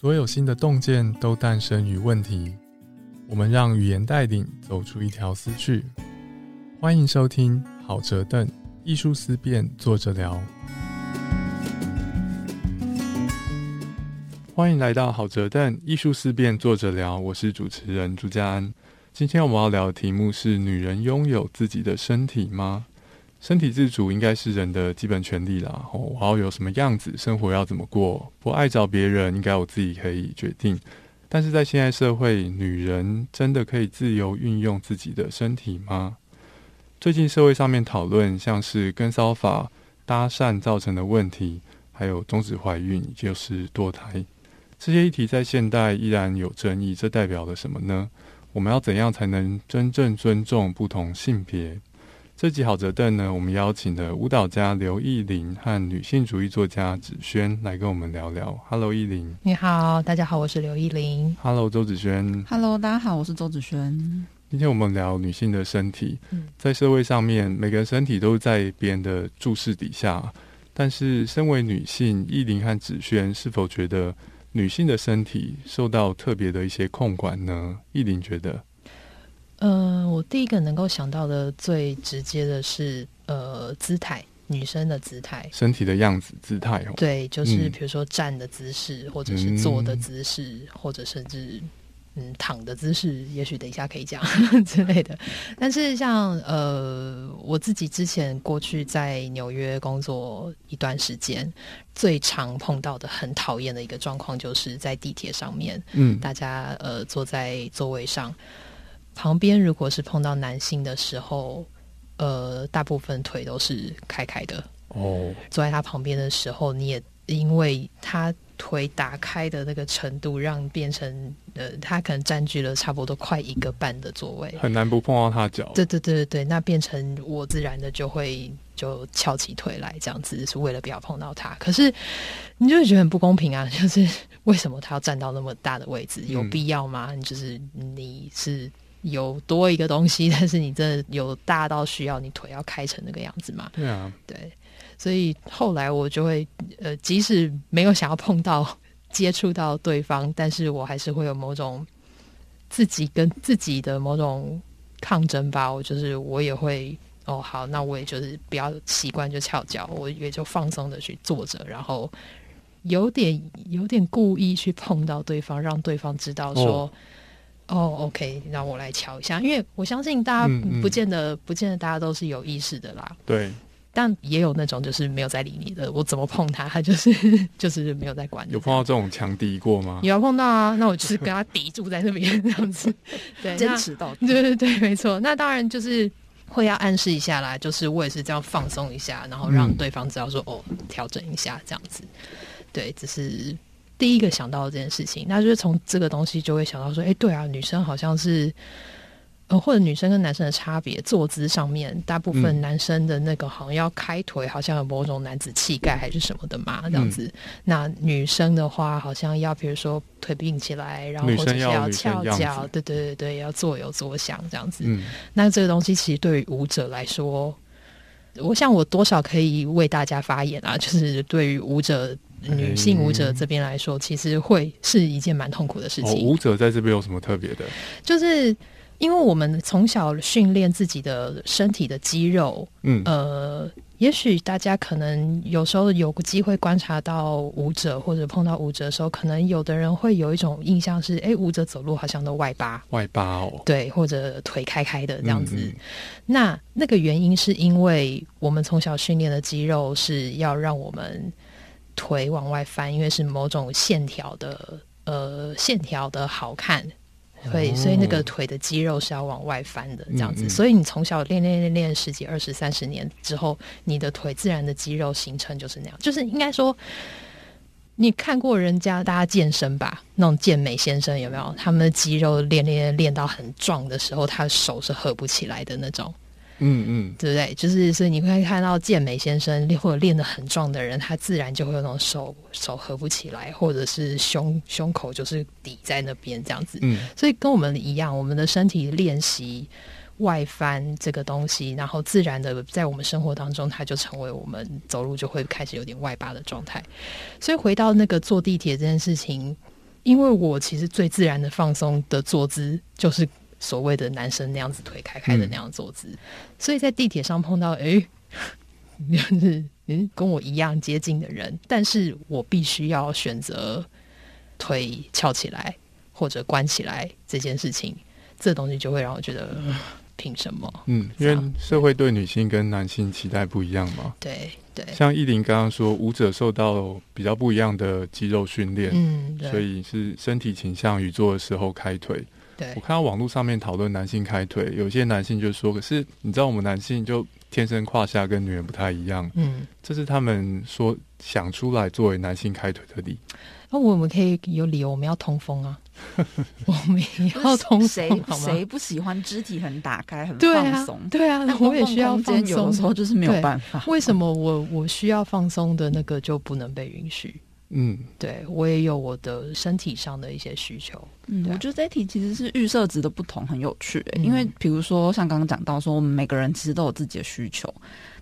所有新的洞见都诞生于问题。我们让语言带领走出一条思绪。欢迎收听好折凳艺术思辨，坐着聊。欢迎来到好折凳艺术思辨，坐着聊。我是主持人朱家安。今天我们要聊的题目是：女人拥有自己的身体吗？身体自主应该是人的基本权利啦。哦，我要有什么样子，生活要怎么过，不爱找别人，应该我自己可以决定。但是在现在社会，女人真的可以自由运用自己的身体吗？最近社会上面讨论，像是跟骚法、搭讪造成的问题，还有终止怀孕，就是堕胎这些议题，在现代依然有争议。这代表了什么呢？我们要怎样才能真正尊重不同性别？这集好折凳呢，我们邀请的舞蹈家刘艺玲和女性主义作家子萱来跟我们聊聊。Hello，艺玲，你好，大家好，我是刘艺玲。Hello，周子萱。Hello，大家好，我是周子萱。今天我们聊女性的身体，在社会上面，每个人身体都在别人的注视底下。但是，身为女性，艺玲和子萱是否觉得女性的身体受到特别的一些控管呢？艺玲觉得。嗯，我第一个能够想到的最直接的是，呃，姿态，女生的姿态，身体的样子，姿态哦。对，就是比如说站的姿势，或者是坐的姿势，或者甚至嗯躺的姿势，也许等一下可以讲 之类的。但是像呃，我自己之前过去在纽约工作一段时间，最常碰到的很讨厌的一个状况，就是在地铁上面，嗯，大家呃坐在座位上。旁边如果是碰到男性的时候，呃，大部分腿都是开开的哦。坐在他旁边的时候，你也因为他腿打开的那个程度，让变成呃，他可能占据了差不多快一个半的座位，很难不碰到他脚。对对对对对，那变成我自然的就会就翘起腿来，这样子是为了不要碰到他。可是你就会觉得很不公平啊，就是为什么他要站到那么大的位置？有必要吗？就是你是。有多一个东西，但是你真的有大到需要你腿要开成那个样子吗？对啊，对，所以后来我就会呃，即使没有想要碰到、接触到对方，但是我还是会有某种自己跟自己的某种抗争吧。我就是我也会哦，好，那我也就是不要习惯就翘脚，我也就放松的去坐着，然后有点有点故意去碰到对方，让对方知道说。哦，OK，让我来瞧一下，因为我相信大家不见得不见得大家都是有意识的啦。对，但也有那种就是没有在理你的，我怎么碰他，他就是 就是没有在管。有碰到这种强敌过吗？有碰到啊，那我就是跟他抵住在那边这样子，对，坚持到底。对对对，没错。那当然就是会要暗示一下啦，就是我也是这样放松一下，然后让对方知道说哦，调整一下这样子。对，只是。第一个想到这件事情，那就是从这个东西就会想到说，哎，对啊，女生好像是，呃，或者女生跟男生的差别，坐姿上面，大部分男生的那个好像要开腿，好像有某种男子气概还是什么的嘛，这样子。那女生的话，好像要比如说腿并起来，然后或者是要翘脚，对对对对，要坐有坐相这样子。那这个东西其实对于舞者来说，我想我多少可以为大家发言啊，就是对于舞者。女性舞者这边来说，其实会是一件蛮痛苦的事情。舞者在这边有什么特别的？就是因为我们从小训练自己的身体的肌肉，嗯，呃，也许大家可能有时候有个机会观察到舞者或者碰到舞者的时候，可能有的人会有一种印象是，哎，舞者走路好像都外八，外八哦，对，或者腿开开的这样子。那那个原因是因为我们从小训练的肌肉是要让我们。腿往外翻，因为是某种线条的，呃，线条的好看，所以所以那个腿的肌肉是要往外翻的，这样子。所以你从小练练练练十几、二十、三十年之后，你的腿自然的肌肉形成就是那样。就是应该说，你看过人家大家健身吧，那种健美先生有没有？他们的肌肉练练练到很壮的时候，他的手是合不起来的那种。嗯嗯，对不对？就是所以你会看到健美先生 或者练得很壮的人，他自然就会有那种手手合不起来，或者是胸胸口就是抵在那边这样子。嗯，所以跟我们一样，我们的身体练习外翻这个东西，然后自然的在我们生活当中，它就成为我们走路就会开始有点外八的状态。所以回到那个坐地铁这件事情。因为我其实最自然的放松的坐姿就是所谓的男生那样子腿开开的那样坐姿，所以在地铁上碰到哎，就是嗯跟我一样接近的人，但是我必须要选择腿翘起来或者关起来这件事情，这东西就会让我觉得。凭什么？嗯，因为社会对女性跟男性期待不一样嘛。对对，像依林刚刚说，舞者受到比较不一样的肌肉训练，嗯，所以是身体倾向于做的时候开腿。对，我看到网络上面讨论男性开腿，有些男性就说，可是你知道我们男性就天生胯下跟女人不太一样，嗯，这是他们说想出来作为男性开腿的理。那我们可以有理由，我们要通风啊。我们要通谁谁不喜欢肢体很打开很放松？对啊，我也需要放松。有的时候就是没有办法。为什么我我需要放松的那个就不能被允许？嗯，对我也有我的身体上的一些需求。嗯，我觉得这一题其实是预设值的不同很有趣，因为比如说像刚刚讲到说，我们每个人其实都有自己的需求。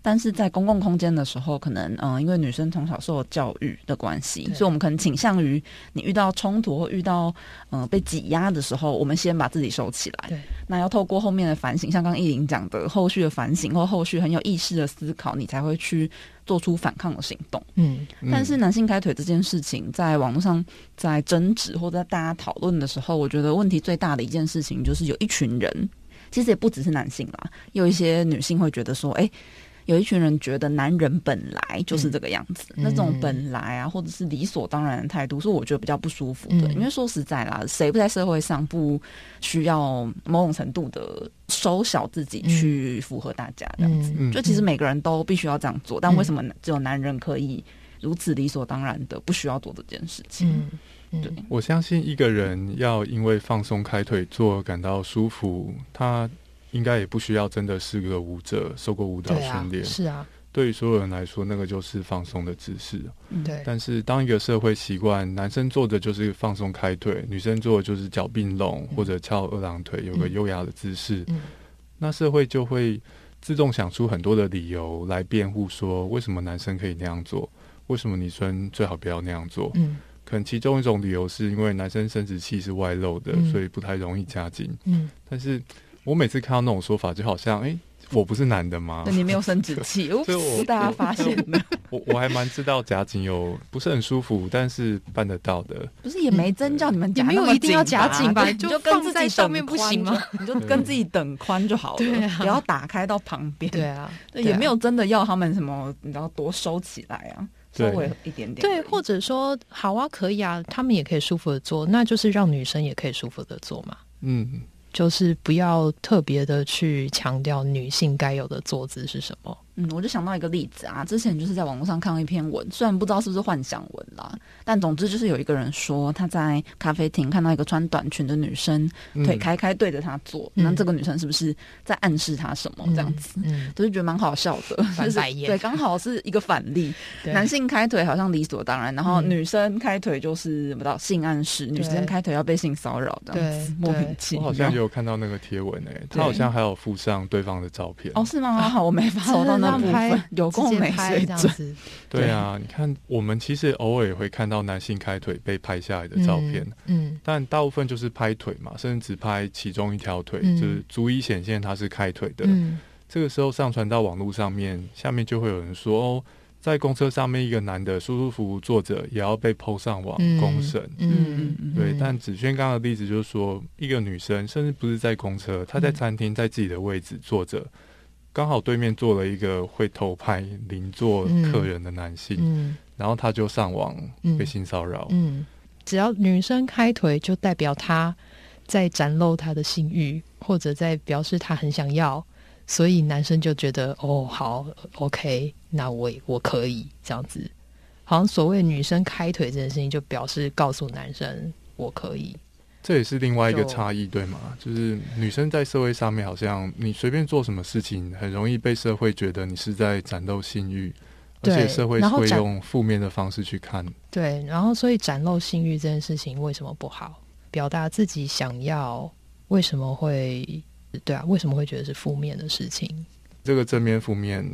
但是在公共空间的时候，可能嗯，因为女生从小受教育的关系，所以我们可能倾向于你遇到冲突或遇到嗯被挤压的时候，我们先把自己收起来。对，那要透过后面的反省，像刚艺玲讲的，后续的反省或后续很有意识的思考，你才会去做出反抗的行动。嗯，但是男性开腿这件事情，在网络上在争执或者大家讨论的时候，我觉得问题最大的一件事情就是有一群人，其实也不只是男性啦，有一些女性会觉得说，哎。有一群人觉得男人本来就是这个样子，那种本来啊，或者是理所当然的态度，是我觉得比较不舒服的。因为说实在啦，谁不在社会上不需要某种程度的收小自己去符合大家这样子？就其实每个人都必须要这样做，但为什么只有男人可以如此理所当然的不需要做这件事情？对，我相信一个人要因为放松开腿做感到舒服，他。应该也不需要真的是个舞者，受过舞蹈训练。是啊，对于所有人来说，那个就是放松的姿势。对。但是当一个社会习惯，男生做的就是放松开腿，女生做的就是脚并拢或者翘二郎腿，有个优雅的姿势。嗯。那社会就会自动想出很多的理由来辩护，说为什么男生可以那样做，为什么女生最好不要那样做。嗯。可能其中一种理由是因为男生生殖器是外露的，所以不太容易加紧。嗯。但是。我每次看到那种说法，就好像哎，我不是男的吗？你没有生殖器，就我大家发现的。我我还蛮知道夹紧有不是很舒服，但是办得到的。不是也没真叫你们夹没有一定要夹紧吧？就跟自己上面不行吗？你就跟自己等宽就好了，不要打开到旁边。对啊，也没有真的要他们什么，你知道多收起来啊，稍微一点点。对，或者说好啊，可以啊，他们也可以舒服的做，那就是让女生也可以舒服的做嘛。嗯。就是不要特别的去强调女性该有的坐姿是什么。嗯，我就想到一个例子啊，之前就是在网络上看到一篇文，虽然不知道是不是幻想文啦，但总之就是有一个人说他在咖啡厅看到一个穿短裙的女生腿开开对着他坐，那这个女生是不是在暗示他什么这样子？嗯，就是觉得蛮好笑的，就是对，刚好是一个反例，男性开腿好像理所当然，然后女生开腿就是不到性暗示，女生开腿要被性骚扰这样子，莫名其妙。我好像有看到那个贴文诶，他好像还有附上对方的照片哦，是吗？好，我没 发到那。拍 有空没水准，对啊，你看，我们其实偶尔也会看到男性开腿被拍下来的照片，嗯，但大部分就是拍腿嘛，甚至只拍其中一条腿，就是足以显现他是开腿的。这个时候上传到网络上面，下面就会有人说哦，在公车上面一个男的舒舒服服坐着，也要被抛上网公审。嗯，对。但子轩刚刚的例子就是说，一个女生甚至不是在公车，她在餐厅，在自己的位置坐着。刚好对面坐了一个会偷拍邻座客人的男性，然后他就上网被性骚扰。嗯，只要女生开腿，就代表他在展露他的性欲，或者在表示他很想要，所以男生就觉得哦，好，OK，那我我可以这样子。好像所谓女生开腿这件事情，就表示告诉男生我可以。这也是另外一个差异，对吗？就是女生在社会上面，好像你随便做什么事情，很容易被社会觉得你是在展露性欲，而且社会会用负面的方式去看。对，然后所以展露性欲这件事情为什么不好？表达自己想要，为什么会对啊？为什么会觉得是负面的事情？这个正面、负面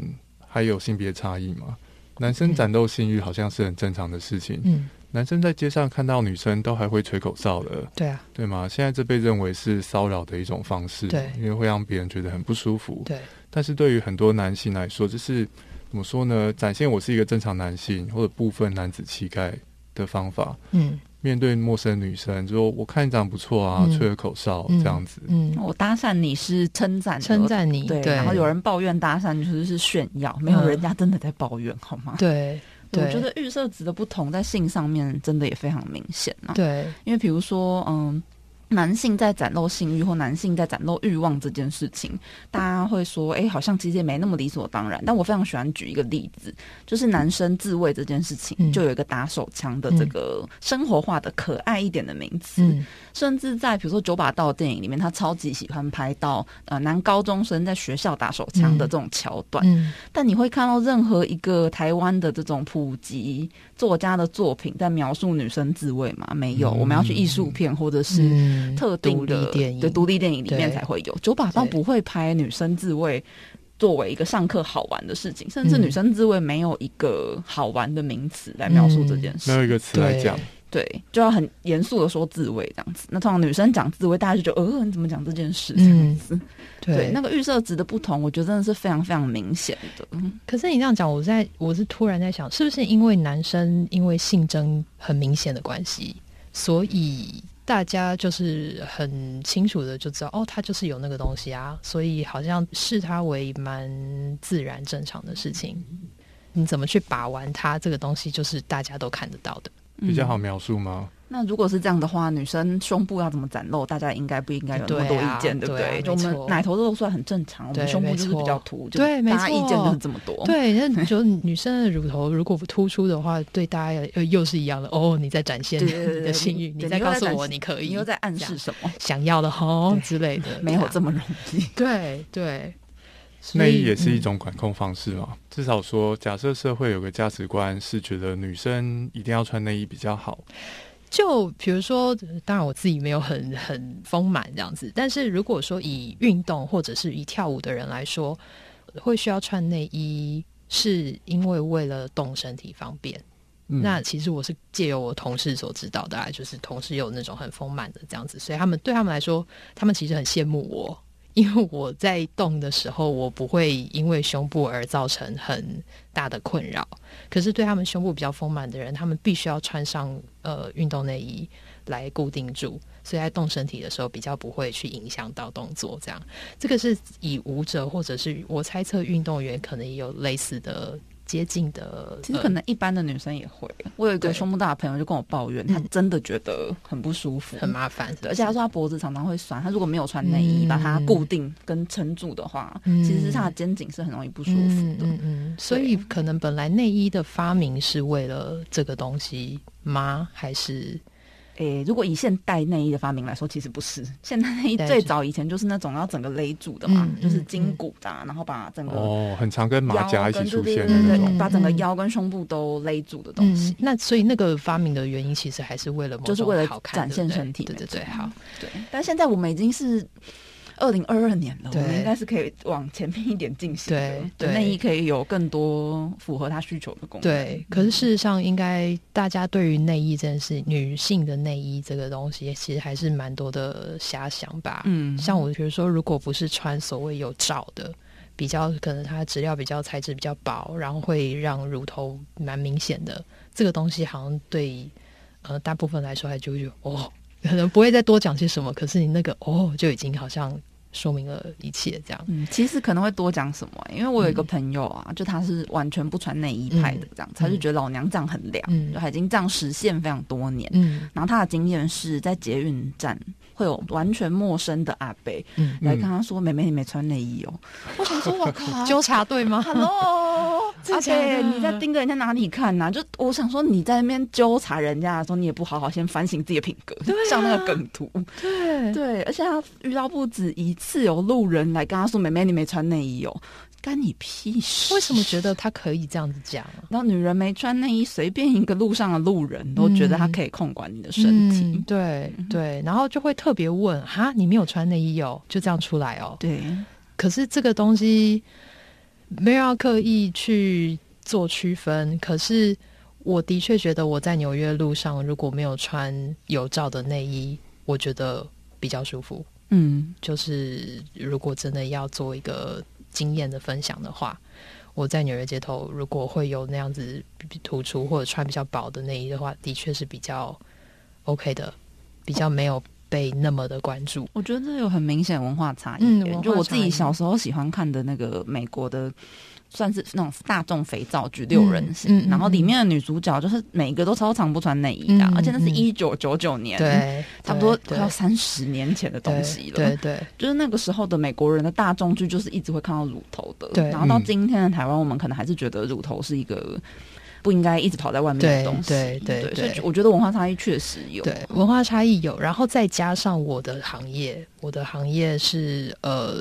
还有性别差异吗？男生展露性欲好像是很正常的事情，嗯。男生在街上看到女生都还会吹口哨的，对啊，对吗？现在这被认为是骚扰的一种方式，对，因为会让别人觉得很不舒服。对，但是对于很多男性来说，就是怎么说呢？展现我是一个正常男性或者部分男子气概的方法。嗯，面对陌生女生，就说我看你长得不错啊，吹个口哨这样子。嗯，我搭讪你是称赞，称赞你，对。然后有人抱怨搭讪就是是炫耀，没有人家真的在抱怨，好吗？对。我觉得预设值的不同在性上面真的也非常明显啊。对，因为比如说，嗯。男性在展露性欲或男性在展露欲望这件事情，大家会说，哎，好像其实也没那么理所当然。但我非常喜欢举一个例子，就是男生自慰这件事情，就有一个打手枪的这个生活化的可爱一点的名词。甚至在比如说九把刀电影里面，他超级喜欢拍到呃男高中生在学校打手枪的这种桥段。但你会看到任何一个台湾的这种普及作家的作品在描述女生自慰吗？没有。我们要去艺术片或者是。特定的对独立电影里面才会有。九把刀不会拍女生自慰作为一个上课好玩的事情，甚至女生自慰没有一个好玩的名词来描述这件事，没有一个词来讲，对，就要很严肃的说自慰这样子。那通常女生讲自慰，大家就觉得呃，你怎么讲这件事？这样子？对，那个预设值的不同，我觉得真的是非常非常明显的。可是你这样讲，我在我是突然在想，是不是因为男生因为性征很明显的关系，所以？大家就是很清楚的就知道，哦，他就是有那个东西啊，所以好像视他为蛮自然正常的事情。你怎么去把玩它这个东西，就是大家都看得到的，比较好描述吗？那如果是这样的话，女生胸部要怎么展露？大家应该不应该有那么多意见，对不对？就我们奶头露出来很正常，我们胸部就是比较凸，对，大家意见就是这么多。对，那 就女生的乳头如果不突出的话，对大家又又是一样的。哦，你在展现 你的性欲，你在告诉我你可以，你又在暗示什么？想要的哦之类的，没有这么容易。对 对，内衣也是一种管控方式嘛。至少说，假设社会有个价值观是觉得女生一定要穿内衣比较好。就比如说，当然我自己没有很很丰满这样子，但是如果说以运动或者是以跳舞的人来说，会需要穿内衣，是因为为了动身体方便。那其实我是借由我同事所知道的，啊就是同事有那种很丰满的这样子，所以他们对他们来说，他们其实很羡慕我。因为我在动的时候，我不会因为胸部而造成很大的困扰。可是对他们胸部比较丰满的人，他们必须要穿上呃运动内衣来固定住，所以在动身体的时候比较不会去影响到动作。这样，这个是以舞者或者是我猜测运动员可能也有类似的。接近的，其实可能一般的女生也会。我有一个胸部大的朋友就跟我抱怨，她真的觉得很不舒服，很麻烦。而且她说她脖子常常会酸，她如果没有穿内衣把它固定跟撑住的话，其实她的肩颈是很容易不舒服的。嗯嗯，所以可能本来内衣的发明是为了这个东西吗？还是？诶，如果以现代内衣的发明来说，其实不是。现代内衣最早以前就是那种要整个勒住的嘛，就是筋骨的，然后把整个哦，很长跟马甲一起出现的那种，把整个腰跟胸部都勒住的东西。那所以那个发明的原因，其实还是为了就是为了展现身体，对对对，好，对。但现在我们已经是。二零二二年了，我们应该是可以往前面一点进行的。对，内衣可以有更多符合他需求的功能。对，可是事实上，应该大家对于内衣这件事，女性的内衣这个东西，其实还是蛮多的遐想吧。嗯，像我觉得说，如果不是穿所谓有罩的，比较可能它质料比较材质比较薄，然后会让乳头蛮明显的这个东西，好像对呃大部分来说，还就就哦，可能不会再多讲些什么。可是你那个哦，就已经好像。说明了一切，这样。嗯，其实可能会多讲什么，因为我有一个朋友啊，就他是完全不穿内衣派的，这样，他就觉得老娘这样很凉，就已经这样实现非常多年。嗯，然后他的经验是在捷运站会有完全陌生的阿伯来跟他说：“妹妹，你没穿内衣哦。”我想说，我靠，纠察队吗？Hello，阿伯，你在盯着人家哪里看呢？就我想说，你在那边纠察人家的时候，你也不好好先反省自己的品格，像那个梗图。对对，而且他遇到不止一。次有路人来跟他说：“妹妹，你没穿内衣哦，干你屁事！”为什么觉得他可以这样子讲？然后女人没穿内衣，随便一个路上的路人都觉得他可以控管你的身体。对对，然后就会特别问：“哈，你没有穿内衣哦？”就这样出来哦。对，可是这个东西没有要刻意去做区分，可是。我的确觉得我在纽约路上如果没有穿有罩的内衣，我觉得比较舒服。嗯，就是如果真的要做一个经验的分享的话，我在纽约街头如果会有那样子突出或者穿比较薄的内衣的话，的确是比较 OK 的，比较没有被那么的关注。我觉得这有很明显文化差异。就我自己小时候喜欢看的那个美国的。算是那种大众肥皂剧六人行，嗯嗯然后里面的女主角就是每一个都超常不穿内衣的，嗯而且那是嗯一九九九年，，对，差不多快要三十年前的东西了。对对就是那个时候的美国人的大众剧，就是一直会看到乳头的。对然后到嗯今天的台湾，我们可能还是觉得乳头是一个不应该一直跑在外面的东西。对对对所以对我觉得文化差异确实有。对，文化差异有，然后再加上我的行业，我的行业是呃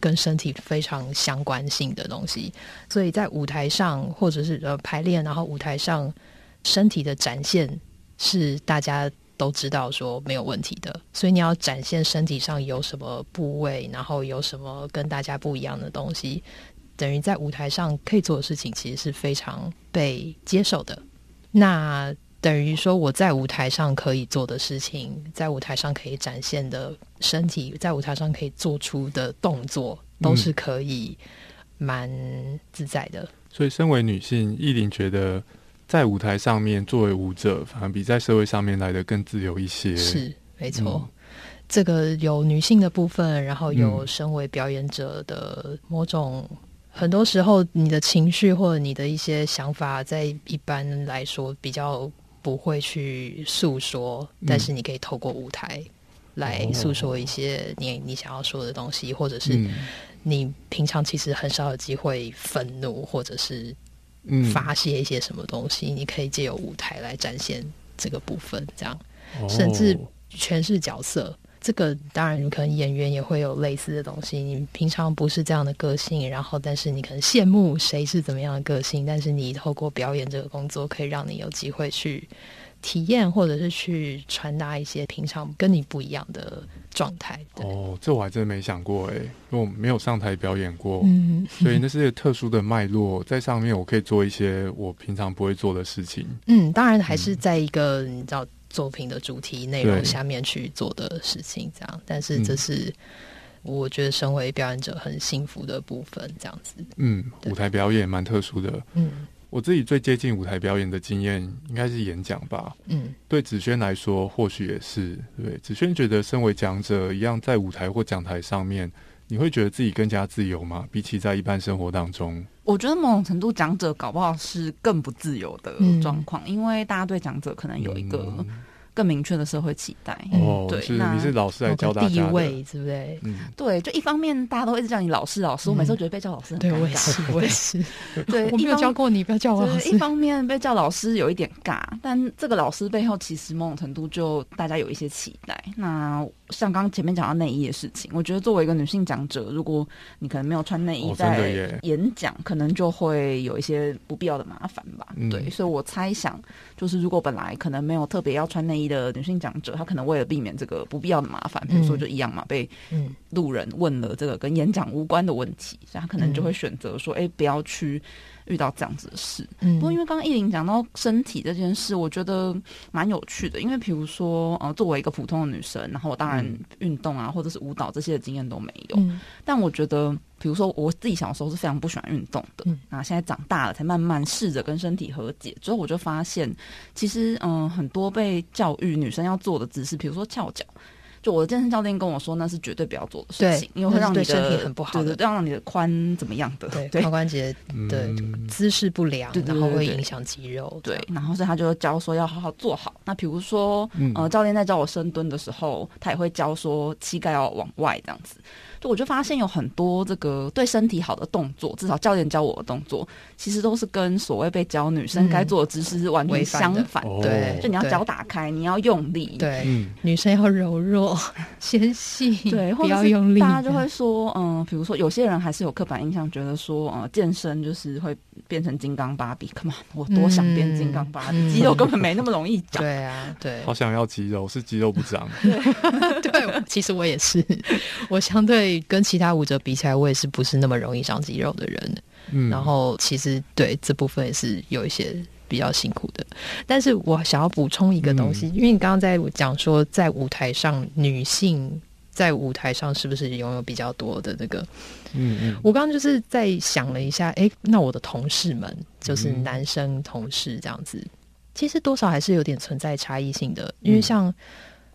跟身体非常相关性的东西，所以在舞台上或者是呃排练，然后舞台上身体的展现是大家都知道说没有问题的，所以你要展现身体上有什么部位，然后有什么跟大家不一样的东西，等于在舞台上可以做的事情，其实是非常被接受的。那等于说我在舞台上可以做的事情，在舞台上可以展现的身体，在舞台上可以做出的动作，都是可以蛮自在的。所以，身为女性，艺玲觉得在舞台上面作为舞者，反而比在社会上面来的更自由一些。是没错。嗯这个有女性的部分，然后有嗯身为表演者的某种，很多时候你的情绪或者你的一些想法，在一般来说比较不会去诉说，嗯但是你可以透过舞台来哦诉说一些你你想要说的东西，或者是嗯你平常其实很少有机会愤怒，或者是嗯发泄一些什么东西，你可以借由舞台来展现这个部分，这样。哦甚至诠释角色。这个当然，可能演员也会有类似的东西。你平常不是这样的个性，然后但是你可能羡慕谁是怎么样的个性，但是你透过表演这个工作，可以让你有机会去体验，或者是去传达一些平常跟你不一样的状态。哦，这我还真没想过哎，因为我没有上台表演过，嗯，所以那是一个特殊的脉络，在上面我可以做一些我平常不会做的事情。嗯，当然还是在一个你知道作品的主题内容下面去做的事情，这样。但是这是我觉得身为表演者很幸福的部分，这样子。嗯，舞台表演蛮特殊的。嗯我自己最接近舞台表演的经验，应该是演讲吧。嗯对子轩来说，或许也是对。子轩觉得，身为讲者一样，在舞台或讲台上面，你会觉得自己更加自由吗？比起在一般生活当中，我觉得某种程度讲者搞不好是更不自由的嗯状况，因为大家对讲者可能有一个嗯更明确的社会期待。哦，对是你是老师来教大家的，位，对不对？嗯，对，就一方面大家都一直叫你老师老师，我每次都觉得被叫老师很对尴尬。我也是，我也是。对，我没有教过你，不要叫我老，师一。方面被叫老师有一点尬，但这个老师背后其实某种程度就大家有一些期待。那像刚刚前面讲到内衣的事情，我觉得作为一个女性讲者，如果你可能没有穿内衣在演讲，可能就会有一些不必要的麻烦吧。嗯。对，所以我猜想，就是如果本来可能没有特别要穿内衣的女性讲者，她可能为了避免这个不必要的麻烦，比如说嗯。就一样嘛，被嗯。路人问了这个跟演讲无关的问题，所以她可能就会选择说，哎、不要去遇到这样子的事。嗯不过，因为刚刚艺林讲到身体这件事，我觉得蛮有趣的。因为比如说，呃，作为一个普通的女生，然后我当然嗯运动啊，或者是舞蹈这些的经验都没有。嗯但我觉得，比如说我自己小时候是非常不喜欢运动的，嗯那现在长大了才慢慢试着跟身体和解。之后我就发现，其实嗯、很多被教育女生要做的姿势，比如说翘脚。就我的健身教练跟我说，那是绝对不要做的事情，因为会让你身体很不好的对对，让你的髋怎么样的，对，髋关节的嗯姿势不良对，然后会对对影响肌肉。对，然后所以他就教说要好好做好。那比如说，嗯呃，教练在教我深蹲的时候，他也会教说膝盖要往外这样子。就我就发现有很多这个对身体好的动作，至少教练教我的动作，其实都是跟所谓被教女生嗯该做的姿势是完全违反的相反。哦对，就你要脚打开，你要用力，对，嗯，女生要柔弱纤细，对，或不要用力。大家就会说，嗯、比如说有些人还是有刻板印象，觉得说，呃，健身就是会变成金刚芭比。Come on，我多想变金刚芭比，嗯肌肉根本没那么容易长。对啊，对好想要肌肉，是肌肉不长。对，其实我也是，我相对跟其他舞者比起来，我也是不是那么容易长肌肉的人。嗯，然后其实对这部分也是有一些比较辛苦的。但是我想要补充一个东西，因为你刚刚在讲说，在舞台上女性在舞台上是不是拥有比较多的这个？嗯嗯，我刚刚就是在想了一下，哎，那我的同事们就是男生同事这样子，其实多少还是有点存在差异性的，因为像。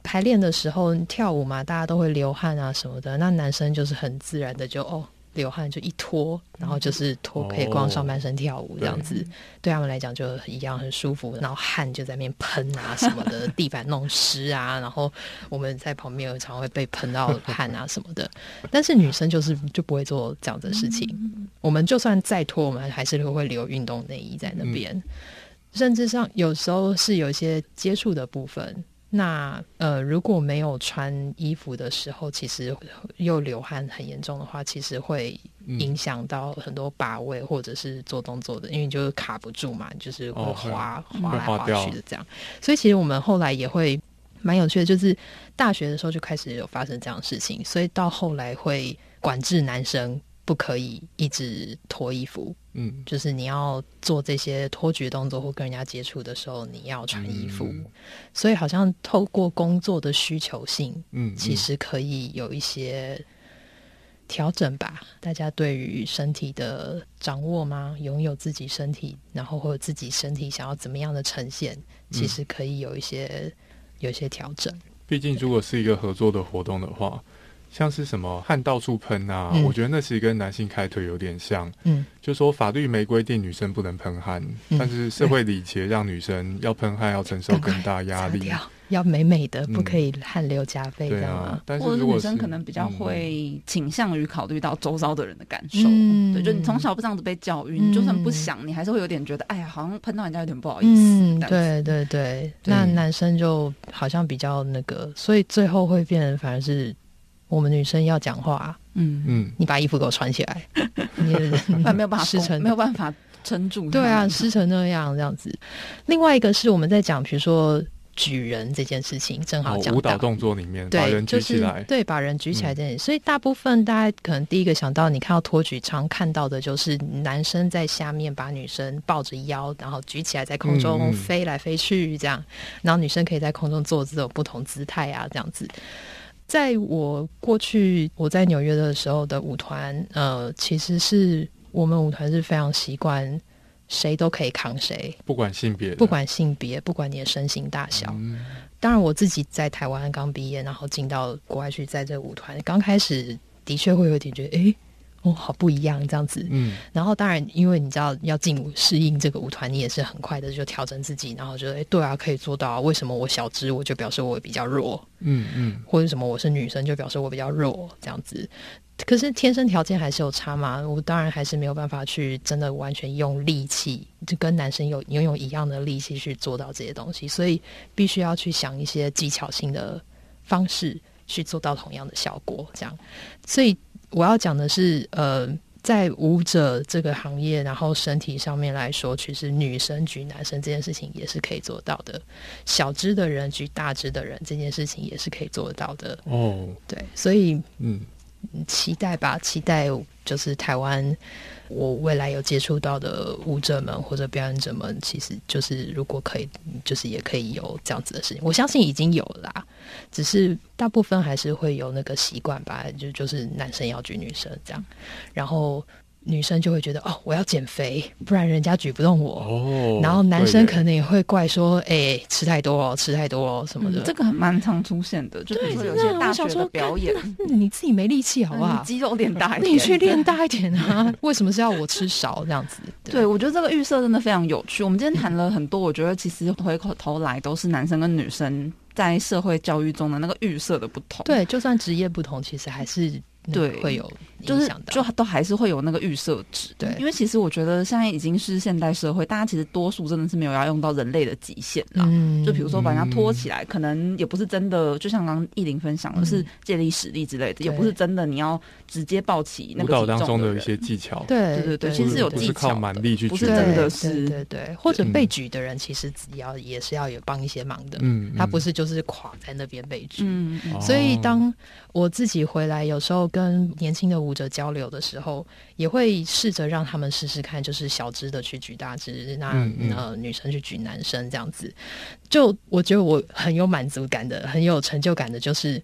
排练的时候跳舞嘛，大家都会流汗啊什么的。那男生就是很自然的就哦流汗就一脱，然后就是脱可以光上半身跳舞这样子，对他们来讲就一样很舒服。然后汗就在面喷啊什么的，地板弄湿啊，然后我们在旁边常会被喷到汗啊什么的。但是女生就是就不会做这样的事情。我们就算再脱，我们还是会留运动内衣在那边，甚至上有时候是有一些接触的部分。那呃，如果没有穿衣服的时候，其实又流汗很严重的话，其实会影响到很多把位或者是做动作的，因为就是卡不住嘛，就是会滑滑来滑去的这样。所以其实我们后来也会蛮有趣的，就是大学的时候就开始有发生这样的事情，所以到后来会管制男生。不可以一直脱衣服，嗯，就是你要做这些脱局动作或跟人家接触的时候，你要穿衣服。所以好像透过工作的需求性，嗯，其实可以有一些调整吧。大家对于身体的掌握吗？拥有自己身体，然后或者自己身体想要怎么样的呈现，其实可以有一些有一些调整。毕竟，如果是一个合作的活动的话。像是什么汗到处喷啊，我觉得那其实跟男性开腿有点像。嗯，就说法律没规定女生不能喷汗，但是社会礼节让女生要喷汗要承受更大压力，要美美的，不可以汗流浃背，对啊。但是女生可能比较会倾向于考虑到周遭的人的感受。嗯，对，就你从小不这样子被教育，你就算不想，你还是会有点觉得，哎呀，好像喷到人家有点不好意思。嗯，对对对。那男生就好像比较那个，所以最后会变，反而是。我们女生要讲话，嗯嗯，你把衣服给我穿起来，你没有办法 湿成，没有办法撑住。对啊，湿成那样这样子。另外一个是我们在讲，比如说举人这件事情，正好讲舞蹈动作里面，把人举起来，对，把人举起来这件事。所以大部分大家可能第一个想到，你看到托举常看到的就是男生在下面把女生抱着腰，然后举起来在空中飞来飞去这样，然后女生可以在空中做这种不同姿态啊，这样子。在我过去我在纽约的时候的舞团，呃，其实是我们舞团是非常习惯谁都可以扛谁，不管性别，不管性别，不管你的身形大小。当然，我自己在台湾刚毕业，然后进到国外去，在这个舞团刚开始的确会有点觉得，哎。哦，好不一样这样子，嗯，然后当然，因为你知道要进适应这个舞团，你也是很快的就调整自己，然后觉得，哎，对啊，可以做到。为什么我小只，我就表示我比较弱，嗯嗯，或者什么我是女生就表示我比较弱这样子。可是天生条件还是有差嘛，我当然还是没有办法去真的完全用力气，就跟男生有拥有一样的力气去做到这些东西，所以必须要去想一些技巧性的方式去做到同样的效果，这样，所以。我要讲的是，呃，在舞者这个行业，然后身体上面来说，其实女生举男生这件事情也是可以做到的，小只的人举大只的人这件事情也是可以做得到的。哦，对，所以嗯，期待吧，期待就是台湾。我未来有接触到的舞者们或者表演者们，其实就是如果可以，就是也可以有这样子的事情。我相信已经有了，只是大部分还是会有那个习惯吧，就就是男生要举女生这样，然后。女生就会觉得哦，我要减肥，不然人家举不动我。哦，然后男生可能也会怪说，哎，吃太多哦，吃太多哦什么的。这个蛮常出现的，就比如说有些大学的表演，你自己没力气好不好？肌肉练大一点，你去练大一点啊！为什么是要我吃少这样子？对，我觉得这个预设真的非常有趣。我们今天谈了很多，我觉得其实回过头来都是男生跟女生在社会教育中的那个预设的不同。对，就算职业不同，其实还是。对，会有就是就都还是会有那个预设值，对，因为其实我觉得现在已经是现代社会，大家其实多数真的是没有要用到人类的极限啦。嗯，就比如说把人家拖起来，可能也不是真的，就像刚刚艺林分享的是借力使力之类的，也不是真的你要直接抱起那个舞蹈当中的一些技巧，对对对对，其实是有技巧，靠蛮力去，不是真的是对对，或者被举的人其实只要也是要有帮一些忙的，嗯，他不是就是垮在那边被举，嗯，所以当我自己回来有时候。跟年轻的舞者交流的时候，也会试着让他们试试看，就是小只的去举大只，那呃女生去举男生这样子。就我觉得我很有满足感的，很有成就感的，就是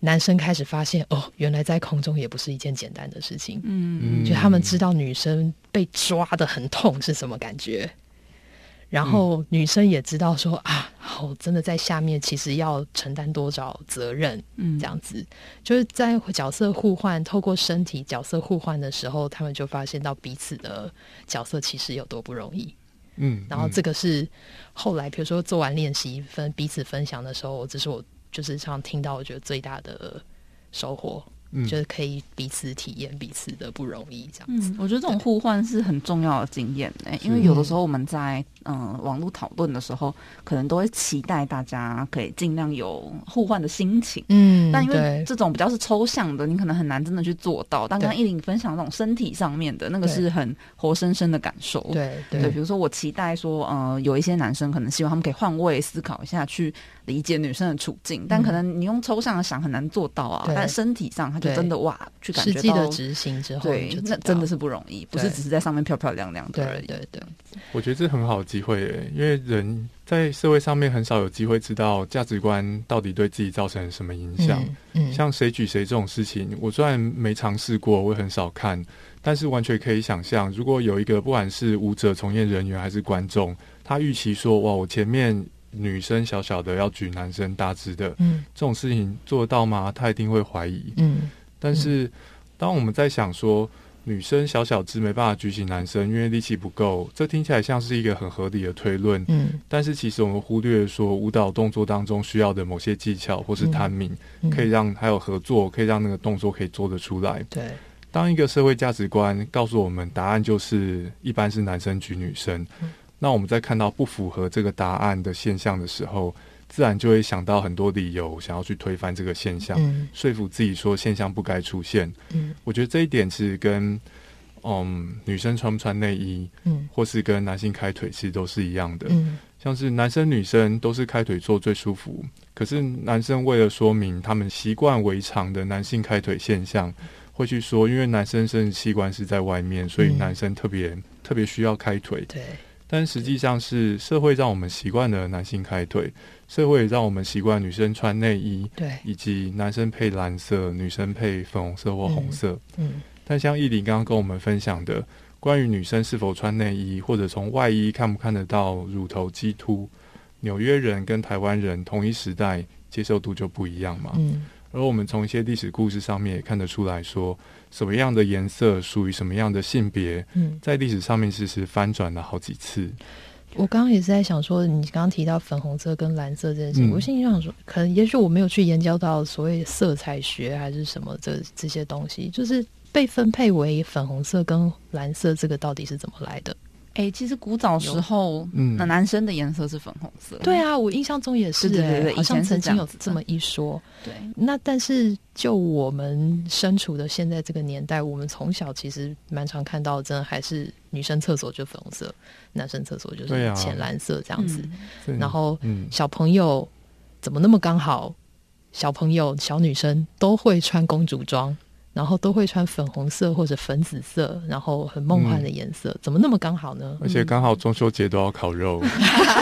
男生开始发现哦，原来在空中也不是一件简单的事情。嗯，就他们知道女生被抓的很痛是什么感觉。然后女生也知道说啊，好，真的在下面其实要承担多少责任，嗯，这样子。就是在角色互换，透过身体角色互换的时候，他们就发现到彼此的角色其实有多不容易，嗯，然后这个是后来比如说做完练习分彼此分享的时候，这是我就是常听到我觉得最大的收获。嗯。就是可以彼此体验彼此的不容易，这样子。我觉得这种互换是很重要的经验诶，因为有的时候我们在嗯网络讨论的时候，可能都会期待大家可以尽量有互换的心情。嗯，但因为这种比较是抽象的，你可能很难真的去做到。但刚刚依林分享那种身体上面的那个是很活生生的感受。对对，比如说我期待说，呃，有一些男生可能希望他们可以换位思考一下，去理解女生的处境，但可能你用抽象的想很难做到啊。但身体上他。就真的哇，去感觉到执行之后，对，那真的是不容易，不是只是在上面漂漂亮亮的而已。对对，我觉得这很好的机会，因为人在社会上面很少有机会知道价值观到底对自己造成什么影响。嗯，像谁举谁这种事情，我虽然没尝试过，我也很少看，但是完全可以想象，如果有一个不管是舞者从业人员还是观众，他预期说哇，我前面。女生小小的要举男生大只的，嗯，这种事情做得到吗？他一定会怀疑，嗯。但是当我们在想说女生小小只没办法举起男生，因为力气不够，这听起来像是一个很合理的推论，嗯。但是其实我们忽略说舞蹈动作当中需要的某些技巧或是 timing，可以让还有合作，可以让那个动作可以做得出来。对。当一个社会价值观告诉我们答案就是一般是男生举女生。那我们在看到不符合这个答案的现象的时候，自然就会想到很多理由，想要去推翻这个现象，说服自己说现象不该出现。嗯，我觉得这一点其实跟嗯女生穿不穿内衣，嗯，或是跟男性开腿其实都是一样的。嗯，像是男生女生都是开腿做最舒服，可是男生为了说明他们习惯为常的男性开腿现象，会去说，因为男生生殖器官是在外面，所以男生特别特别需要开腿。对。但实际上是社会让我们习惯了男性开腿，社会让我们习惯女生穿内衣，对，以及男生配蓝色，女生配粉红色或红色。嗯，但像艺林刚刚跟我们分享的，关于女生是否穿内衣，或者从外衣看不看得到乳头肌突，纽约人跟台湾人同一时代接受度就不一样嘛。嗯，而我们从一些历史故事上面也看得出来说。什么样的颜色属于什么样的性别？嗯，在历史上面其实翻转了好几次。我刚刚也是在想说，你刚刚提到粉红色跟蓝色这件事情，我心里想说，可能也许我没有去研究到所谓色彩学还是什么这这些东西，就是被分配为粉红色跟蓝色，这个到底是怎么来的？哎，其实古早时候，那男生的颜色是粉红色。对啊，我印象中也是，对对对，好像曾经有这么一说。对，那但是就我们身处的现在这个年代，我们从小其实蛮常看到，真的还是女生厕所就粉红色，男生厕所就是浅蓝色这样子。然后小朋友怎么那么刚好？小朋友小女生都会穿公主装。然后都会穿粉红色或者粉紫色，然后很梦幻的颜色，怎么那么刚好呢？而且刚好中秋节都要烤肉，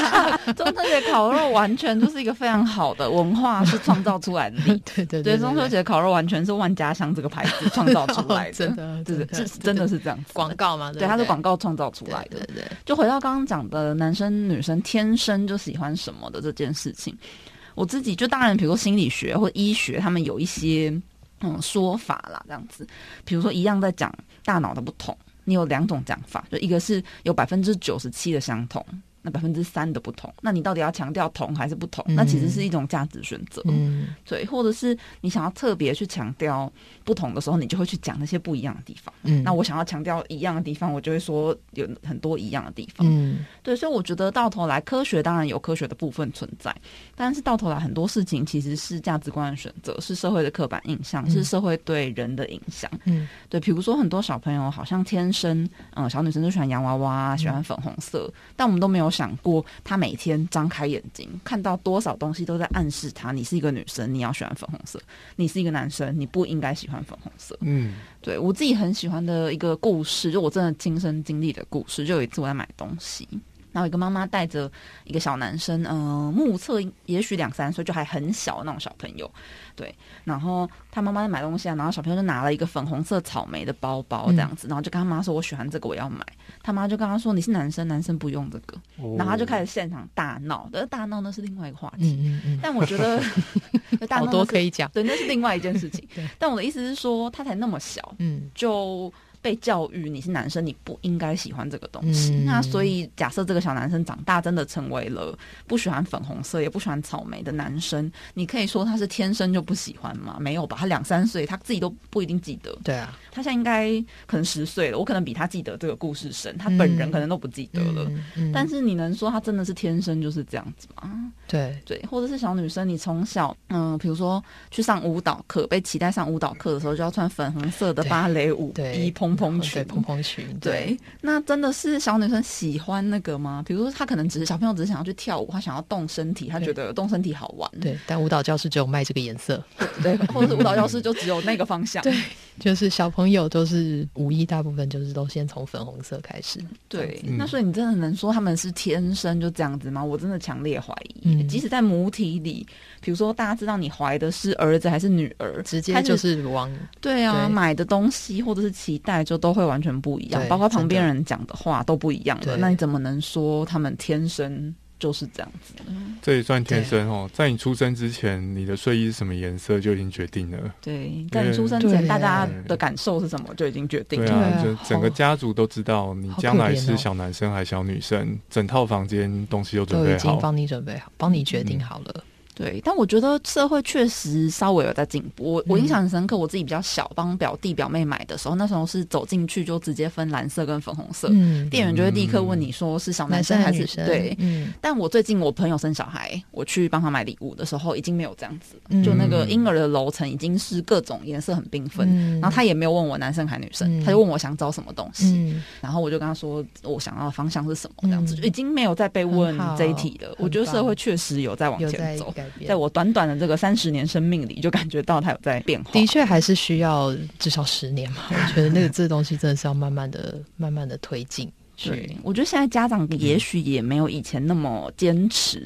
中秋节烤肉完全就是一个非常好的文化，是创造出来的。对对对，中秋节烤肉完全是万家香这个牌子创造出 来的，真的，对对，是真的是这样，广告嘛？对，它是广告创造出来的。对对，就回到刚刚讲的男生女生天生就喜欢什么的这件事情，我自己就当然，比如说心理学或医学，他们有一些。嗯，说法啦，这样子，比如说一样在讲大脑的不同，你有两种讲法，就一个是有百分之九十七的相同。那百分之三的不同，那你到底要强调同还是不同？那其实是一种价值选择，嗯，对，或者是你想要特别去强调不同的时候，你就会去讲那些不一样的地方。嗯，那我想要强调一样的地方，我就会说有很多一样的地方。嗯，对，所以我觉得到头来，科学当然有科学的部分存在，但是到头来很多事情其实是价值观的选择，是社会的刻板印象，是社会对人的影响。嗯，对，比如说很多小朋友好像天生，嗯，小女生就喜欢洋娃娃，喜欢粉红色，但我们都没有。想过，他每天张开眼睛看到多少东西都在暗示他，你是一个女生，你要喜欢粉红色；你是一个男生，你不应该喜欢粉红色。嗯，对我自己很喜欢的一个故事，就我真的亲身经历的故事。就有一次我在买东西。然后一个妈妈带着一个小男生，嗯，目测也许两三岁，就还很小那种小朋友，对。然后他妈妈在买东西啊，然后小朋友就拿了一个粉红色草莓的包包这样子，然后就跟他妈说：“我喜欢这个，我要买。”他妈就跟他说：“你是男生，男生不用这个。”然后他就开始现场大闹，但是大闹那是另外一个话题。嗯嗯嗯。但我觉得 好多可以讲，对，那是另外一件事情。但我的意思是说，他才那么小，嗯，就。被教育你是男生，你不应该喜欢这个东西。那所以假设这个小男生长大真的成为了不喜欢粉红色也不喜欢草莓的男生，你可以说他是天生就不喜欢吗？没有吧，他两三岁他自己都不一定记得。对啊，他现在应该可能十岁了，我可能比他记得这个故事深，他本人可能都不记得了。但是你能说他真的是天生就是这样子吗？对对，或者是小女生，你从小嗯，比如说去上舞蹈课，被期待上舞蹈课的时候就要穿粉红色的芭蕾舞衣蓬。蓬裙，蓬蓬裙，对，那真的是小女生喜欢那个吗？比如说，她可能只是小朋友，只是想要去跳舞，她想要动身体，她觉得动身体好玩。对，但舞蹈教室只有卖这个颜色，对，或者是舞蹈教室就只有那个方向。对，就是小朋友都是舞衣，大部分就是都先从粉红色开始。对，那所以你真的能说他们是天生就这样子吗？我真的强烈怀疑。即使在母体里，比如说大家知道你怀的是儿子还是女儿，直接就是往对啊，买的东西或者是期待。就都会完全不一样，包括旁边人讲的话都不一样的。那你怎么能说他们天生就是这样子？这也算天生哦。在你出生之前，你的睡衣是什么颜色就已经决定了。对，在你出生前，大家的感受是什么就已经决定了。对啊，就整个家族都知道你将来是小男生还是小女生，整套房间东西都准备好，已经帮你准备好，帮你决定好了。对，但我觉得社会确实稍微有在进步。我我印象很深刻，我自己比较小，帮表弟表妹买的时候，那时候是走进去就直接分蓝色跟粉红色，店员就会立刻问你说是小男生还是女生。对，但我最近我朋友生小孩，我去帮他买礼物的时候，已经没有这样子，就那个婴儿的楼层已经是各种颜色很缤纷，然后他也没有问我男生还是女生，他就问我想找什么东西，然后我就跟他说我想要的方向是什么，这样子就已经没有再被问这一题了。我觉得社会确实有在往前走。在我短短的这个三十年生命里，就感觉到它有在变化。的确，还是需要至少十年嘛。我觉得那个这东西真的是要慢慢的、慢慢的推进。对，我觉得现在家长也许也没有以前那么坚持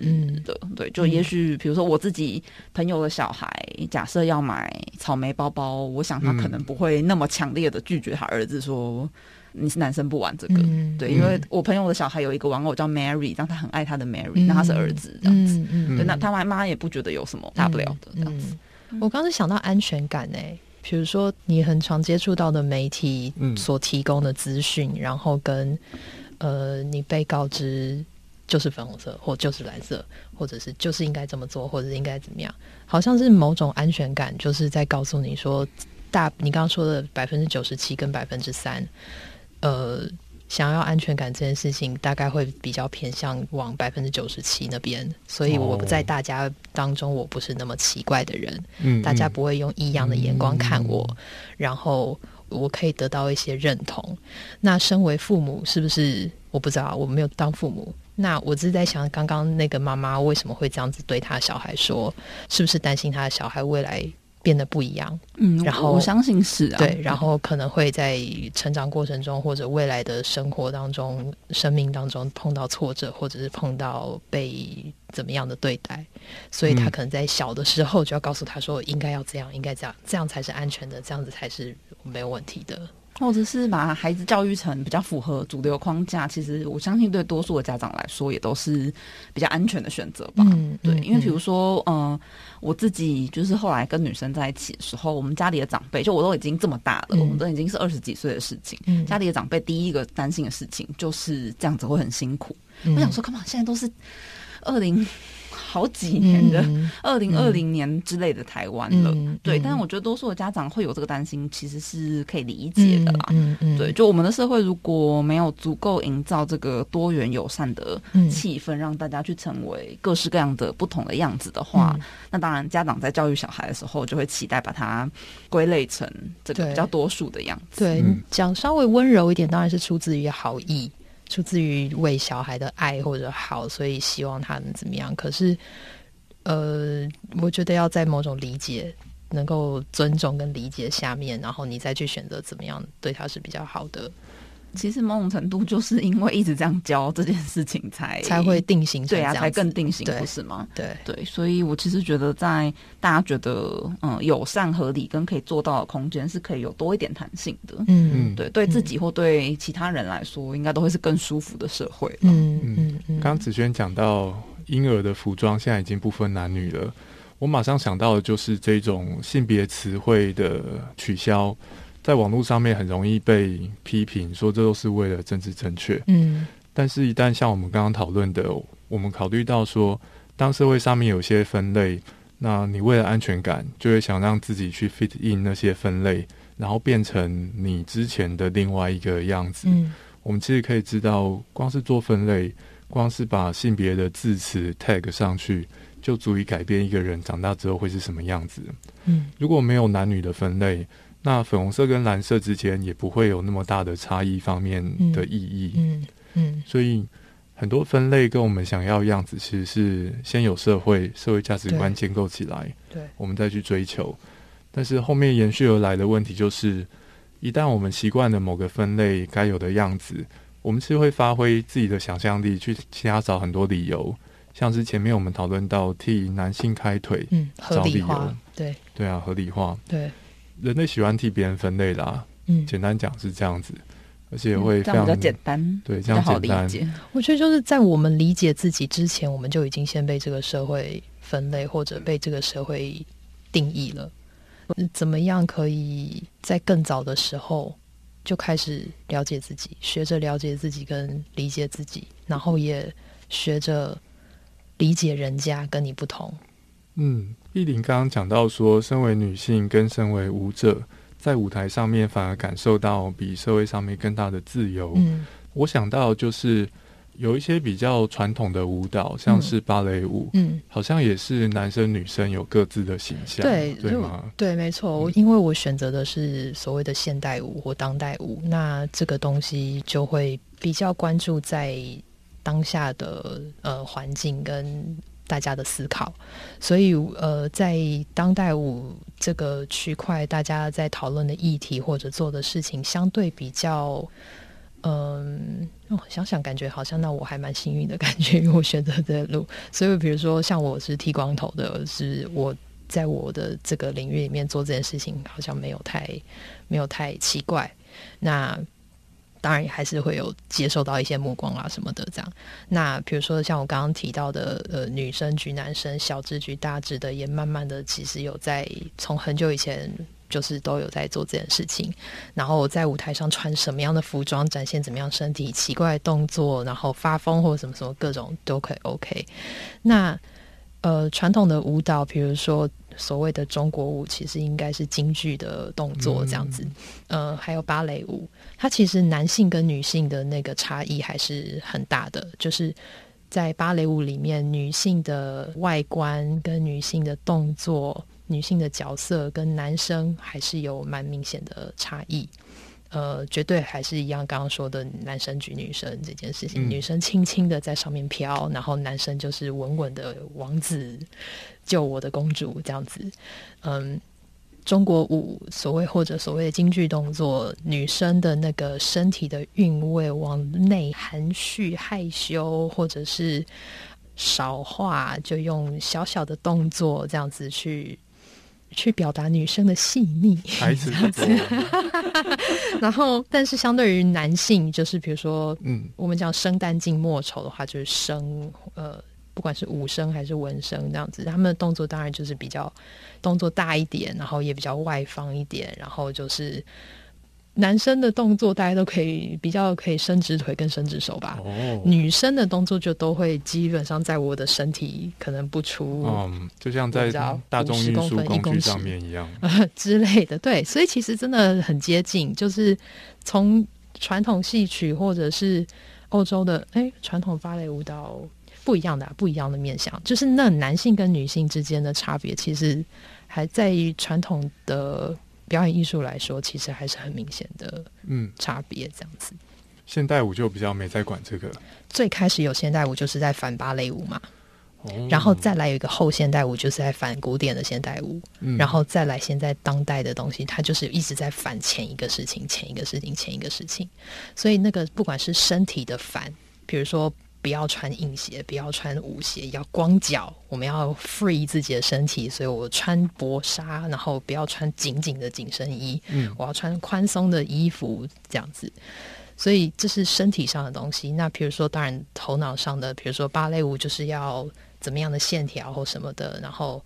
的。对，就也许比如说我自己朋友的小孩，假设要买草莓包包，我想他可能不会那么强烈的拒绝他儿子说。你是男生不玩这个，对，因为我朋友的小孩有一个玩偶叫 Mary，让他很爱他的 Mary，那他是儿子这样子，对，那他妈妈也不觉得有什么大不了的这样子。我刚才想到安全感诶，比如说你很常接触到的媒体所提供的资讯，然后跟呃你被告知就是粉红色或就是蓝色，或者是就是应该这么做，或者是应该怎么样，好像是某种安全感，就是在告诉你说大你刚刚说的百分之九十七跟百分之三。呃，想要安全感这件事情，大概会比较偏向往百分之九十七那边，所以我不在大家当中，我不是那么奇怪的人，嗯，大家不会用异样的眼光看我，然后我可以得到一些认同。那身为父母，是不是我不知道，我没有当父母，那我只是在想，刚刚那个妈妈为什么会这样子对她小孩说，是不是担心她的小孩未来？变得不一样，嗯，然后我相信是啊，对，然后可能会在成长过程中或者未来的生活当中、生命当中碰到挫折，或者是碰到被怎么样的对待，所以他可能在小的时候就要告诉他说，应该要这样，应该这样，这样才是安全的，这样子才是没有问题的。或者是把孩子教育成比较符合主流框架，其实我相信对多数的家长来说也都是比较安全的选择吧。嗯，对，因为比如说，嗯，我自己就是后来跟女生在一起的时候，我们家里的长辈，就我都已经这么大了，我们都已经是二十几岁的事情，家里的长辈第一个担心的事情就是这样子会很辛苦。我想说，干嘛？现在都是二零。好几年的二零二零年之类的台湾了，对，但是我觉得多数的家长会有这个担心，其实是可以理解的啦。对，就我们的社会如果没有足够营造这个多元友善的气氛，让大家去成为各式各样的不同的样子的话，那当然家长在教育小孩的时候就会期待把它归类成这个比较多数的样子。对，讲稍微温柔一点，当然是出自于好意。出自于为小孩的爱或者好，所以希望他能怎么样。可是，呃，我觉得要在某种理解、能够尊重跟理解下面，然后你再去选择怎么样对他是比较好的。其实某种程度就是因为一直这样教这件事情，才 才会定型，对啊，才更定型，不是吗？对对，所以我其实觉得，在大家觉得嗯友善、合理跟可以做到的空间，是可以有多一点弹性的。嗯嗯，对，对自己或对其他人来说，应该都会是更舒服的社会。嗯嗯嗯。刚子轩讲到婴儿的服装现在已经不分男女了，我马上想到的就是这种性别词汇的取消。在网络上面很容易被批评，说这都是为了政治正确。嗯，但是，一旦像我们刚刚讨论的，我们考虑到说，当社会上面有些分类，那你为了安全感，就会想让自己去 fit in 那些分类，然后变成你之前的另外一个样子。嗯，我们其实可以知道，光是做分类，光是把性别的字词 tag 上去，就足以改变一个人长大之后会是什么样子。嗯，如果没有男女的分类。那粉红色跟蓝色之间也不会有那么大的差异方面的意义。嗯嗯，所以很多分类跟我们想要样子，其实是先有社会社会价值观建构起来，对，我们再去追求。但是后面延续而来的问题就是，一旦我们习惯了某个分类该有的样子，我们是会发挥自己的想象力去其他找很多理由，像是前面我们讨论到替男性开腿，嗯，合理由，对对啊，合理化，对。人类喜欢替别人分类啦，嗯，简单讲是这样子，而且会非常比较简单，对，这样好理解。我觉得就是在我们理解自己之前，我们就已经先被这个社会分类或者被这个社会定义了。怎么样可以在更早的时候就开始了解自己，学着了解自己跟理解自己，然后也学着理解人家跟你不同。嗯。碧玲刚刚讲到说，身为女性跟身为舞者，在舞台上面反而感受到比社会上面更大的自由。嗯，我想到就是有一些比较传统的舞蹈，像是芭蕾舞，嗯，好像也是男生女生有各自的形象，对对吗？对，没错。因为我选择的是所谓的现代舞或当代舞，那这个东西就会比较关注在当下的呃环境跟。大家的思考，所以呃，在当代舞这个区块，大家在讨论的议题或者做的事情，相对比较，嗯，想想感觉好像那我还蛮幸运的感觉，因为我选择的路。所以比如说，像我是剃光头的，是我在我的这个领域里面做这件事情，好像没有太没有太奇怪。那当然也还是会有接受到一些目光啊什么的这样。那比如说像我刚刚提到的，呃，女生局男生，小智局大智的，也慢慢的其实有在从很久以前就是都有在做这件事情。然后在舞台上穿什么样的服装，展现怎么样身体奇怪动作，然后发疯或者什么什么各种都可以 OK。那呃，传统的舞蹈，比如说。所谓的中国舞，其实应该是京剧的动作这样子，呃，还有芭蕾舞，它其实男性跟女性的那个差异还是很大的。就是在芭蕾舞里面，女性的外观跟女性的动作、女性的角色跟男生还是有蛮明显的差异。呃，绝对还是一样，刚刚说的男生举女生这件事情，女生轻轻的在上面飘，然后男生就是稳稳的王子。救我的公主这样子，嗯，中国舞所谓或者所谓的京剧动作，女生的那个身体的韵味往内含蓄害羞，或者是少话，就用小小的动作这样子去 去表达女生的细腻，孩 子然后，但是相对于男性，就是比如说，嗯，我们讲生旦净末丑的话，就是生呃。不管是武生还是文生这样子，他们的动作当然就是比较动作大一点，然后也比较外放一点，然后就是男生的动作大家都可以比较可以伸直腿跟伸直手吧。哦，女生的动作就都会基本上在我的身体可能不出，嗯，就像在大众运输工具上面一样 之类的。对，所以其实真的很接近，就是从传统戏曲或者是欧洲的哎传统芭蕾舞蹈。不一样的，不一样的面相，就是那男性跟女性之间的差别，其实还在于传统的表演艺术来说，其实还是很明显的，嗯，差别这样子。现代舞就比较没在管这个。最开始有现代舞就是在反芭蕾舞嘛，哦然后再来有一个后现代舞，就是在反古典的现代舞，嗯然后再来现在当代的东西，它就是一直在反前一个事情，前一个事情，前一个事情。所以那个不管是身体的反，比如说不要穿硬鞋，不要穿舞鞋，要光脚，我们要 free 自己的身体，所以我穿薄纱，然后不要穿紧紧的紧身衣，嗯我要穿宽松的衣服，这样子。所以这是身体上的东西。那比如说，当然头脑上的，比如说芭蕾舞就是要怎么样的线条或什么的，然后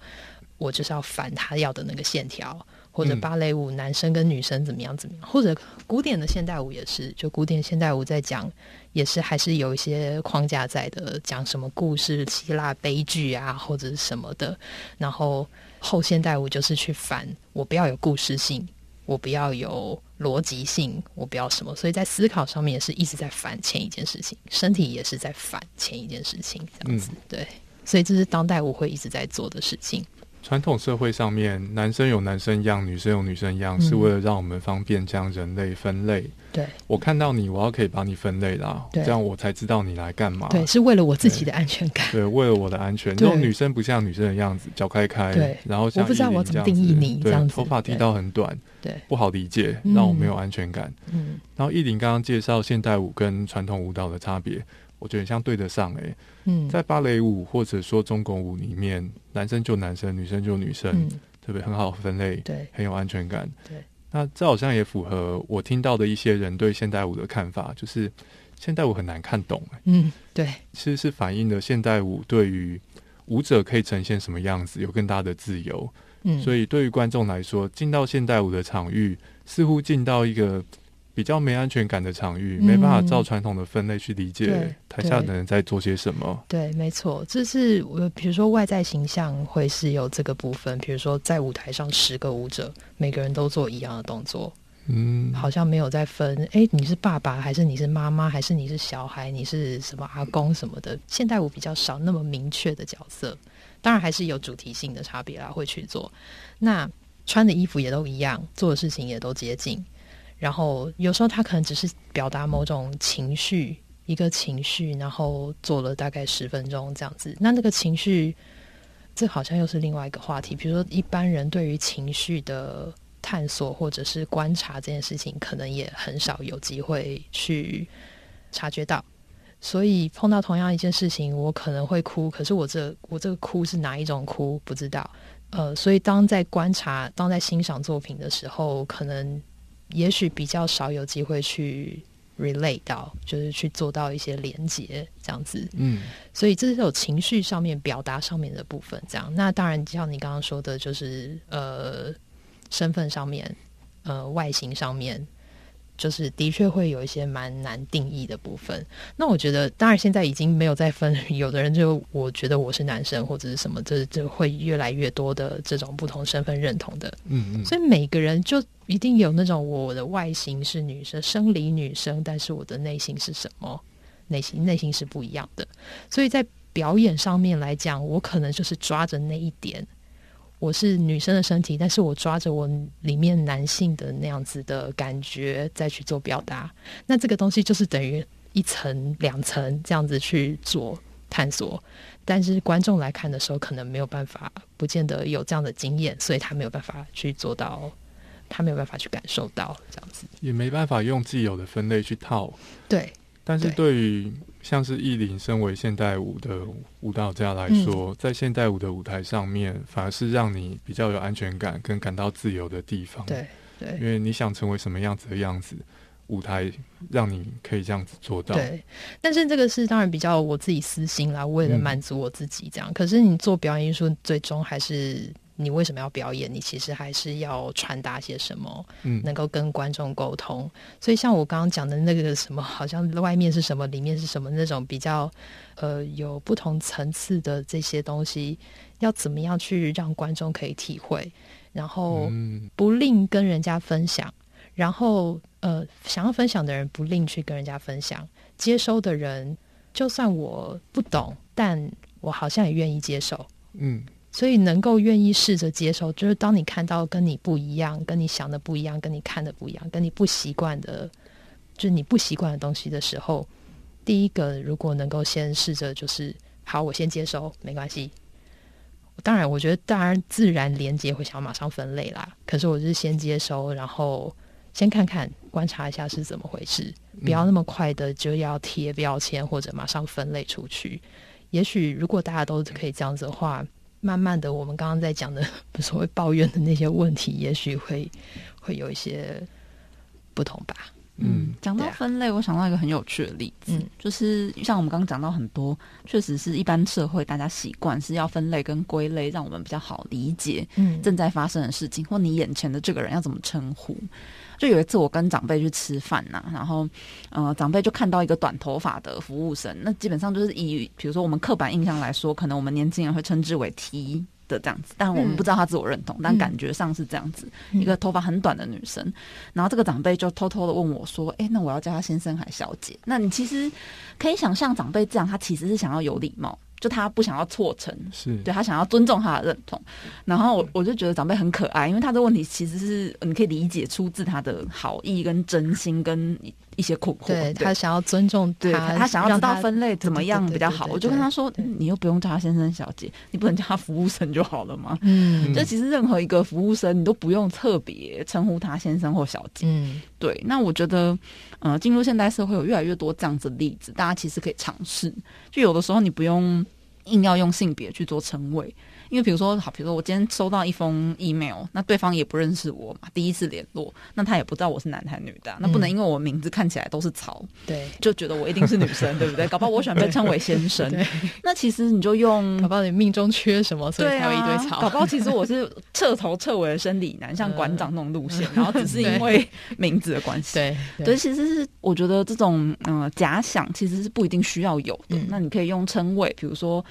我就是要反他要的那个线条，或者嗯芭蕾舞男生跟女生怎么样怎么样，或者古典的现代舞也是，就古典现代舞在讲也是还是有一些框架在的，讲什么故事、希腊悲剧啊，或者是什么的。然后后现代舞就是去反我不要有故事性，我不要有逻辑性，我不要什么，所以在思考上面也是一直在反前一件事情，身体也是在反前一件事情，这样子、对。所以这是当代舞会一直在做的事情。传统社会上面，男生有男生样，女生有女生样，嗯。是为了让我们方便将人类分类。对。我看到你，我要可以把你分类啦，这样我才知道你来干嘛。对，是为了我自己的安全感。对，为了我的安全，对。这种女生不像女生的样子，脚开开，对。然后像我不知道我怎么定义你对这样子。头发剃到很短，对，不好理解，嗯。让我没有安全感。嗯。然后艺林刚刚介绍现代舞跟传统舞蹈的差别，我觉得很像对得上诶、嗯，在芭蕾舞或者说中国舞里面，男生就男生，女生就女生，嗯。对不对？很好分类，对。很有安全感。对，那这好像也符合我听到的一些人对现代舞的看法，就是现代舞很难看懂、欸，嗯对。其实是反映了现代舞对于舞者可以呈现什么样子有更大的自由。嗯，所以对于观众来说，进到现代舞的场域，似乎进到一个比较没安全感的场域，嗯没办法照传统的分类去理解台下的人在做些什么。对，没错，这是我比如说外在形象会是有这个部分，比如说在舞台上十个舞者，每个人都做一样的动作，嗯，好像没有在分，哎，你是爸爸还是你是妈妈，还是你是小孩，你是什么阿公什么的。现代舞比较少那么明确的角色，当然还是有主题性的差别啦，会去做。那穿的衣服也都一样，做的事情也都接近。然后有时候他可能只是表达某种情绪，一个情绪，然后做了大概十分钟这样子。那那个情绪，这好像又是另外一个话题。比如说，一般人对于情绪的探索或者是观察这件事情，可能也很少有机会去察觉到。所以碰到同样一件事情，我可能会哭，可是我这我这个哭是哪一种哭不知道。呃，所以当在观察、当在欣赏作品的时候，可能也许比较少有机会去 relate 到，就是去做到一些连接这样子。嗯所以这是有情绪上面表达上面的部分，这样。那当然，像你刚刚说的，就是呃，身份上面，呃，外形上面，就是的确会有一些蛮难定义的部分。那我觉得，当然现在已经没有再分，有的人就我觉得我是男生或者是什么，这这会越来越多的这种不同身份认同的。嗯嗯，所以每个人就一定有那种我的外形是女生，生理女生，但是我的内心是什么？内心内心是不一样的。所以在表演上面来讲，我可能就是抓着那一点，我是女生的身体，但是我抓着我里面男性的那样子的感觉再去做表达。那这个东西就是等于一层、两层这样子去做探索。但是观众来看的时候，可能没有办法，不见得有这样的经验，所以他没有办法去做到，他没有办法去感受到这样子。也没办法用既有的分类去套。对，但是对对于像是艺林身为现代舞的舞蹈家来说，在现代舞的舞台上面，反而是让你比较有安全感跟感到自由的地方。，对对，因，为你想成为什么样子的样子，舞台让你可以这样子做到。对。但是这个是当然比较我自己私心啦，为了嗯满足我自己这样。可是你做表演艺术，最终还是。你为什么要表演？你其实还是要传达些什么，嗯能够跟观众沟通。所以像我刚刚讲的那个什么，好像外面是什么，里面是什么那种比较呃有不同层次的这些东西，要怎么样去让观众可以体会，然后嗯不吝跟人家分享，然后呃想要分享的人不吝去跟人家分享，接收的人就算我不懂，但我好像也愿意接受。嗯所以能够愿意试着接受，就是当你看到跟你不一样、跟你想的不一样、跟你看的不一样、跟你不习惯的就是你不习惯的东西的时候，第一个如果能够先试着就是好，我先接收，没关系。当然，我觉得当然自然连接会想要马上分类啦。可是我是先接收，然后先看看观察一下是怎么回事，不要那么快的就要贴标签或者马上分类出去。也许如果大家都可以这样子的话，慢慢的我们刚刚在讲的 所谓抱怨的那些问题，也许会会有一些不同吧。嗯，讲到分类，我想到一个很有趣的例子，嗯，就是像我们刚刚讲到很多，确实是一般社会大家习惯是要分类跟归类，让我们比较好理解，嗯，正在发生的事情或你眼前的这个人要怎么称呼。就有一次我跟长辈去吃饭呐，然后呃，长辈就看到一个短头发的服务生，那基本上就是以比如说我们刻板印象来说，可能我们年轻人会称之为 T。的这样子，但我们不知道他自我认同，但感觉上是这样子，一个头发很短的女生。然后这个长辈就偷偷的问我说：“哎，那我要叫她先生还小姐？”那你其实可以想象，长辈这样，他其实是想要有礼貌。就他不想要错成，是。对他想要尊重他的认同，然后我我就觉得长辈很可爱，因为他的问题其实是你可以理解出自他的好意跟真心跟一些困惑，对他想要尊重他，他想要知道分类怎么样比较好，我就跟他说，你又不用叫他先生小姐，你不能叫他服务生就好了吗？嗯，就其实任何一个服务生，你都不用特别称呼他先生或小姐，嗯，对。那我觉得，呃，进入现代社会有越来越多这样子的例子，大家其实可以尝试，就有的时候你不用。硬要用性别去做称谓。因为比如说，好，比如说我今天收到一封 email，那对方也不认识我嘛，第一次联络，那他也不知道我是男还是女的，那不能因为我名字看起来都是曹，对，就觉得我一定是女生，对不对？搞不好我喜欢被称为先生，那其实你就用，搞不好你命中缺什么，所以才有一堆曹。搞不好其实我是彻头彻尾的生理男，像馆长那种路线，然后只是因为名字的关系。对，对，其实是我觉得这种嗯假想其实是不一定需要有的。那你可以用称谓，比如说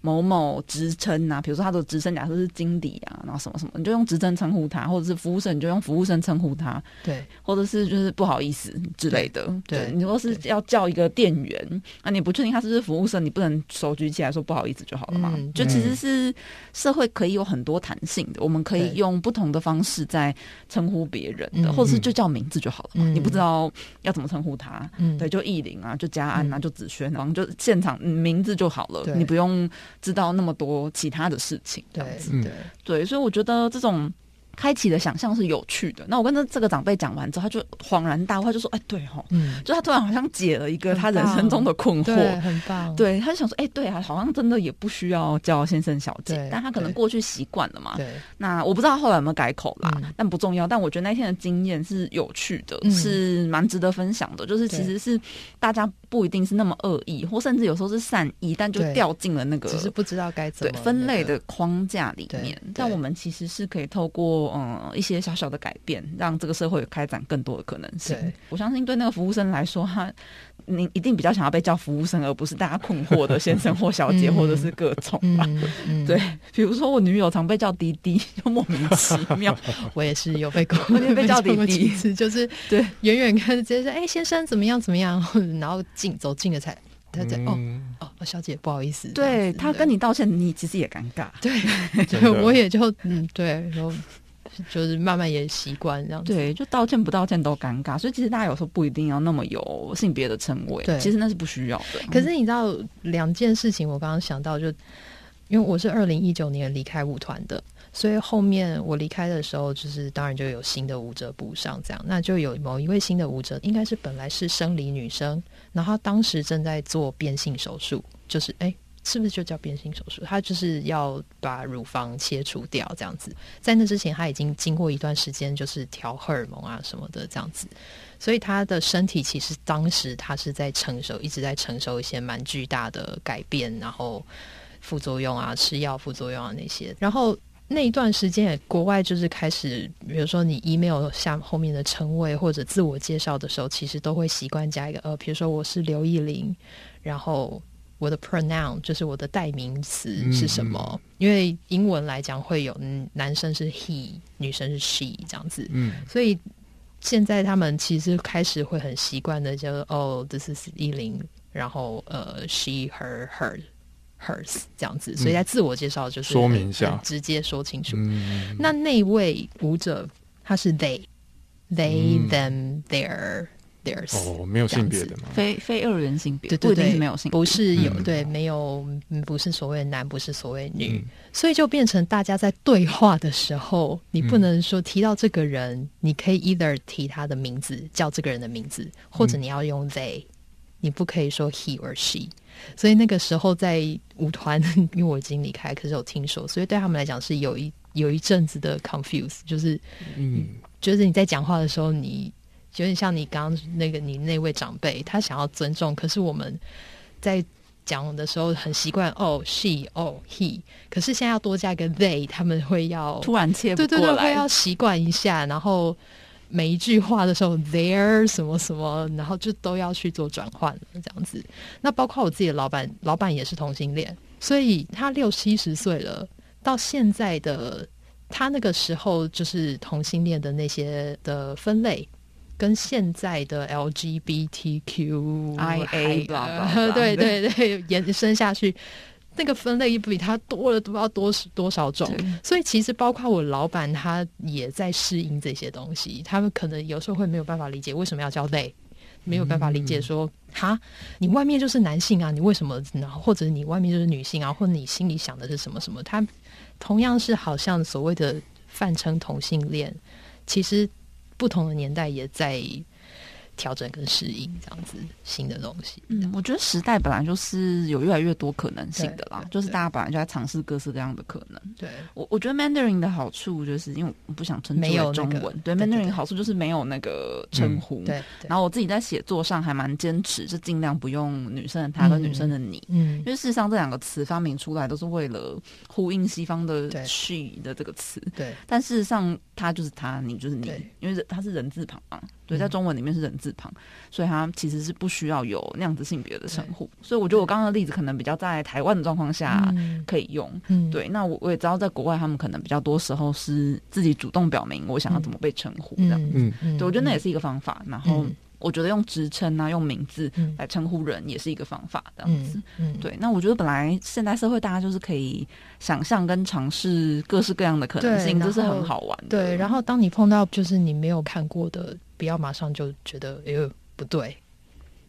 某某职称啊，比如说他的。职称假设是经理啊，然后什么什么，你就用职称称呼他，或者是服务生，你就用服务生称呼他，对，或者是就是不好意思之类的，对。你如果是要叫一个店员，啊，你不确定他是不是服务生，你不能手举起来说不好意思就好了嘛？就其实是社会可以有很多弹性的，我们可以用不同的方式在称呼别人的，或者是就叫名字就好了嘛。你不知道要怎么称呼他，对，就意林啊，就嘉安啊，就子轩，然后就现场名字就好了，你不用知道那么多其他的事情。对，对，对，所以我觉得这种。开启的想象是有趣的。那我跟这这个长辈讲完之后，他就恍然大悟，他就说：“哎，对哦，嗯，就他突然好像解了一个他人生中的困惑，很棒。对，他就想说：哎，对啊，好像真的也不需要叫先生小姐，但他可能过去习惯了嘛。对，那我不知道后来有没有改口啦，但不重要。但我觉得那天的经验是有趣的，是蛮值得分享的。就是其实是大家不一定是那么恶意，或甚至有时候是善意，但就掉进了那个只是不知道该怎么分类的框架里面。但我们其实是可以透过。嗯，一些小小的改变，让这个社会开展更多的可能性。我相信对那个服务生来说，他你一定比较想要被叫服务生，而不是大家困惑的先生或小姐，或者是各种吧。对，比如说我女友常被叫滴滴，就莫名其妙。我也是有被过，被叫 滴滴，就是 对远远看直接说：“哎，先生怎么样怎么样？”然后近走近了才。他在哦哦，小姐不好意思，对他跟你道歉，你其实也尴尬，对，我也就嗯对，然后 就是慢慢也习惯这样，对，就道歉不道歉都尴尬，所以其实大家有时候不一定要那么有性别的称谓，对，其实那是不需要的。可是你知道两件事情，我刚刚想到，就因为我是二零一九年离开舞团的。所以后面我离开的时候，就是当然就有新的舞者补上，这样那就有某一位新的舞者，应该是本来是生理女生，然后当时正在做变性手术，就是哎，是不是就叫变性手术？他就是要把乳房切除掉，这样子。在那之前，他已经经过一段时间，就是调荷尔蒙啊什么的这样子，所以他的身体其实当时他是在承受，一直在承受一些蛮巨大的改变，然后副作用啊，吃药副作用啊那些，然后。那一段时间，国外就是开始，比如说你 email 下后面的称谓或者自我介绍的时候，其实都会习惯加一个呃，比如说我是刘艺玲，然后我的 pronoun 就是我的代名词是什么？因为英文来讲会有男生是 he，女生是 she 这样子，嗯，所以现在他们其实开始会很习惯的，就哦，this is 艺玲，然后呃，she her her。hers 这样子，所以在自我介绍就是说明一下，直接说清楚。那那位舞者他是 they，they them their theirs。哦，没有性别的吗？非非二元性别，对对对，没有性，不是有嗯对没有，嗯不是所谓男，不是所谓女，嗯所以就变成大家在对话的时候，你不嗯能说提到这个人，你可以 either 提他的名字，叫这个人的名字，或者嗯你要用 they，你不可以说 he or she。所以那个时候在舞团，因为我已经离开，可是有听说，所以对他们来讲是有一有一阵子的 confuse，就是嗯就是你在讲话的时候，你有点像你刚刚那个你那位长辈，他想要尊重，可是我们在讲的时候很习惯哦 she 哦 he，可是现在要多加一个 they，他们会要突然切不对对对，会要习惯一下，然后每一句话的时候 there 什么什么，然后就都要去做转换这样子。那包括我自己的老板，老板也是同性恋，所以他六七十岁了，到现在的他那个时候就是同性恋的那些的分类。跟现在的 LGBTQ IA 还 blah blah 呃 blah 对对对延伸下去，那个分类比它多了不知道多多少种。所以其实包括我老板，他也在适应这些东西。他们可能有时候会没有办法理解为什么要叫 they，没有办法理解说，哈，你外面就是男性啊，你为什么？然后或者你外面就是女性啊，或者你心里想的是什么什么？他同样是好像所谓的泛称同性恋，其实不同的年代也在调整跟适应这样子新的东西。嗯，我觉得时代本来就是有越来越多可能性的啦，就是大家本来就在尝试各式各样的可能。对，我我觉得 Mandarin 的好处就是因为我不想称之没有为中文，那个对 Mandarin 对好处就是没有那个称呼。对，对然后我自己在写作上还蛮坚持，就尽量不用女生的他跟女生的你。嗯因为事实上，这两个词发明出来都是为了呼应西方的 she 的这个词，对但事实上，他就是他，你就是你，因为它是人字旁嘛。对，嗯在中文里面是人字旁，所以它其实是不需要有那样子性别的称呼。所以我觉得我刚刚的例子可能比较在台湾的状况下嗯可以用。嗯对，那我我也知道，在国外他们可能比较多时候是自己主动表明我想要怎么被称呼这样。嗯嗯对，我觉得那也是一个方法。然后嗯我觉得用职称啊，用名字嗯来称呼人也是一个方法，这样子。嗯嗯对，那我觉得本来现代社会大家就是可以想象跟尝试各式各样的可能性，这是很好玩的。对，然后当你碰到就是你没有看过的，不要马上就觉得哎呦不对，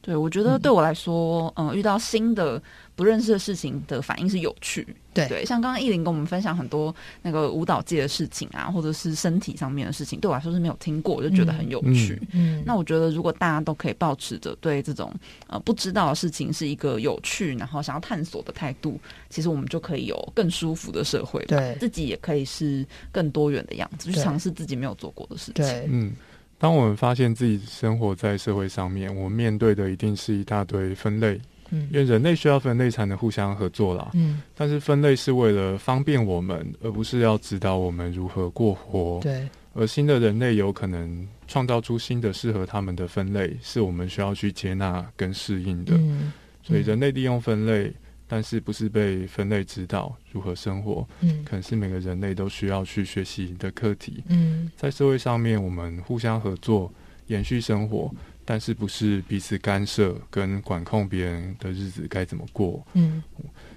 对，我觉得对我来说，嗯、遇到新的不认识的事情的反应是有趣。对对，像刚刚艺林跟我们分享很多那个舞蹈界的事情啊，或者是身体上面的事情，对我来说是没有听过，我就觉得很有趣。嗯，那我觉得，如果大家都可以保持着对这种呃不知道的事情是一个有趣，然后想要探索的态度，其实我们就可以有更舒服的社会吧。对自己也可以是更多元的样子，去尝试自己没有做过的事情。对，嗯，当我们发现自己生活在社会上面，我们面对的一定是一大堆分类，嗯因为人类需要分类才能互相合作啦。嗯但是分类是为了方便我们，而不是要指导我们如何过活。对而新的人类有可能创造出新的适合他们的分类，是我们需要去接纳跟适应的。嗯所以人类利用分类，但是不是被分类指导如何生活，嗯可能是每个人类都需要去学习的课题。嗯在社会上面，我们互相合作，延续生活，但是不是彼此干涉跟管控别人的日子该怎么过。嗯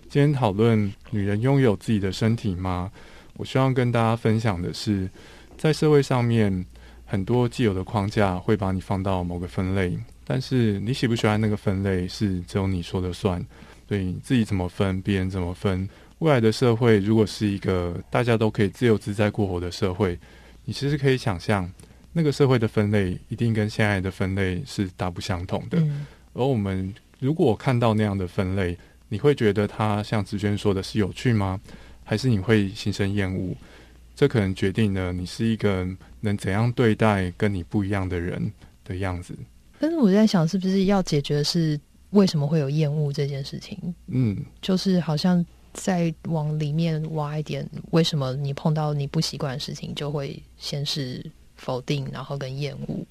今天讨论女人拥有自己的身体吗？我希望跟大家分享的是，在社会上面，很多既有的框架会把你放到某个分类，但是你喜不喜欢那个分类是只有你说了算。所以你自己怎么分，别人怎么分。未来的社会如果是一个大家都可以自由自在过活的社会，你其实可以想象，那个社会的分类一定跟现在的分类是大不相同的。嗯而我们如果看到那样的分类，你会觉得它像子轩说的是有趣吗？还是你会心生厌恶？这可能决定了你是一个能怎样对待跟你不一样的人的样子。但是我在想，是不是要解决的是为什么会有厌恶这件事情？嗯，就是好像再往里面挖一点，为什么你碰到你不习惯的事情，就会先是否定，然后跟厌恶。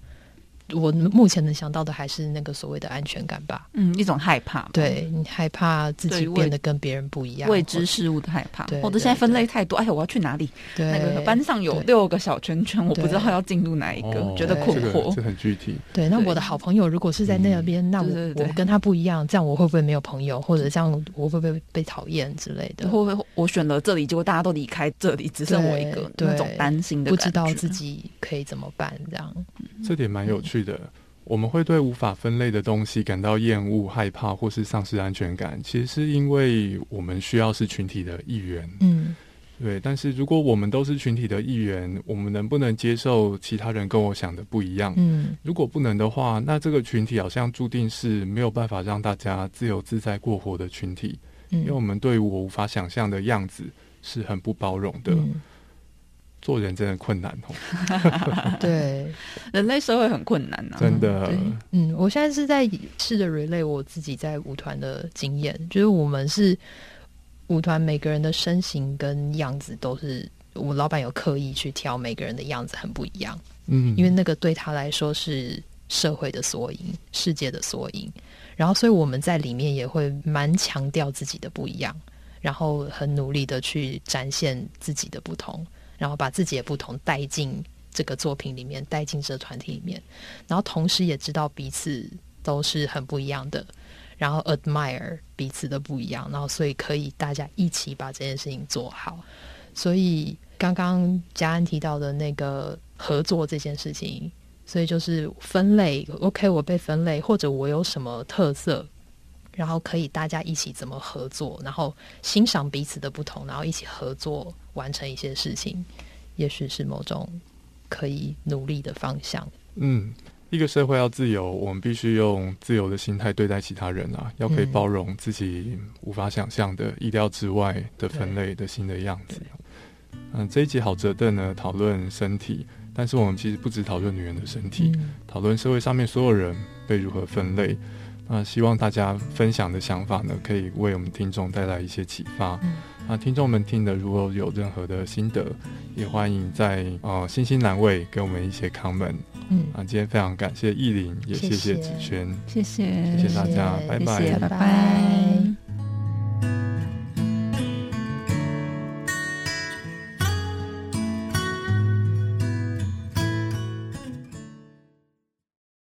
我目前能想到的还是那个所谓的安全感吧。嗯，一种害怕，对你害怕自己变得跟别人不一样，未知事物的害怕，对或者现在分类太多，哎呀，我要去哪里？对那个班上有六个小圈圈，我不知道要进入哪一个，哦觉得困惑这。很具体。对，那我的好朋友如果是在那边，那我我跟他不一样，这样我会不会没有朋友，或者这样我会不会被讨厌之类的？会不会我选了这里，结果大家都离开这里，只剩我一个，对那种担心的不感觉，知道自己可以怎么办，这样。这点蛮有趣的。我们会对无法分类的东西感到厌恶、害怕，或是丧失安全感，其实是因为我们需要是群体的一员。嗯，对。但是如果我们都是群体的一员，我们能不能接受其他人跟我想的不一样？嗯，如果不能的话，那这个群体好像注定是没有办法让大家自由自在过活的群体，嗯因为我们对我无法想象的样子是很不包容的。做人真的困难哦，对，人类社会很困难啊，真的。嗯，我现在是在试着 relay 我自己在舞团的经验，就是我们是舞团每个人的身形跟样子都是，我老板有刻意去挑每个人的样子很不一样，嗯，因为那个对他来说是社会的缩影，世界的缩影，然后所以我们在里面也会蛮强调自己的不一样，然后很努力的去展现自己的不同。然后把自己的不同带进这个作品里面，带进这个团体里面，然后同时也知道彼此都是很不一样的，然后 admire 彼此的不一样，然后所以可以大家一起把这件事情做好。所以刚刚嘉安提到的那个合作这件事情，所以就是分类，OK，我被分类，或者我有什么特色，然后可以大家一起怎么合作，然后欣赏彼此的不同，然后一起合作。完成一些事情，也许是某种可以努力的方向。嗯，一个社会要自由，我们必须用自由的心态对待其他人啊，要可以包容自己无法想象的、意料之外的分类的新的样子。嗯，这一集好折凳呢，讨论身体，但是我们其实不只讨论女人的身体，讨论社会上面所有人被如何分类。那希望大家分享的想法呢，可以为我们听众带来一些启发。那听众们听的，如果有任何的心得，也欢迎在呃星星栏位给我们一些 comment。嗯，啊，今天非常感谢意林，也谢谢子轩，谢谢，谢谢大家，拜拜，拜拜。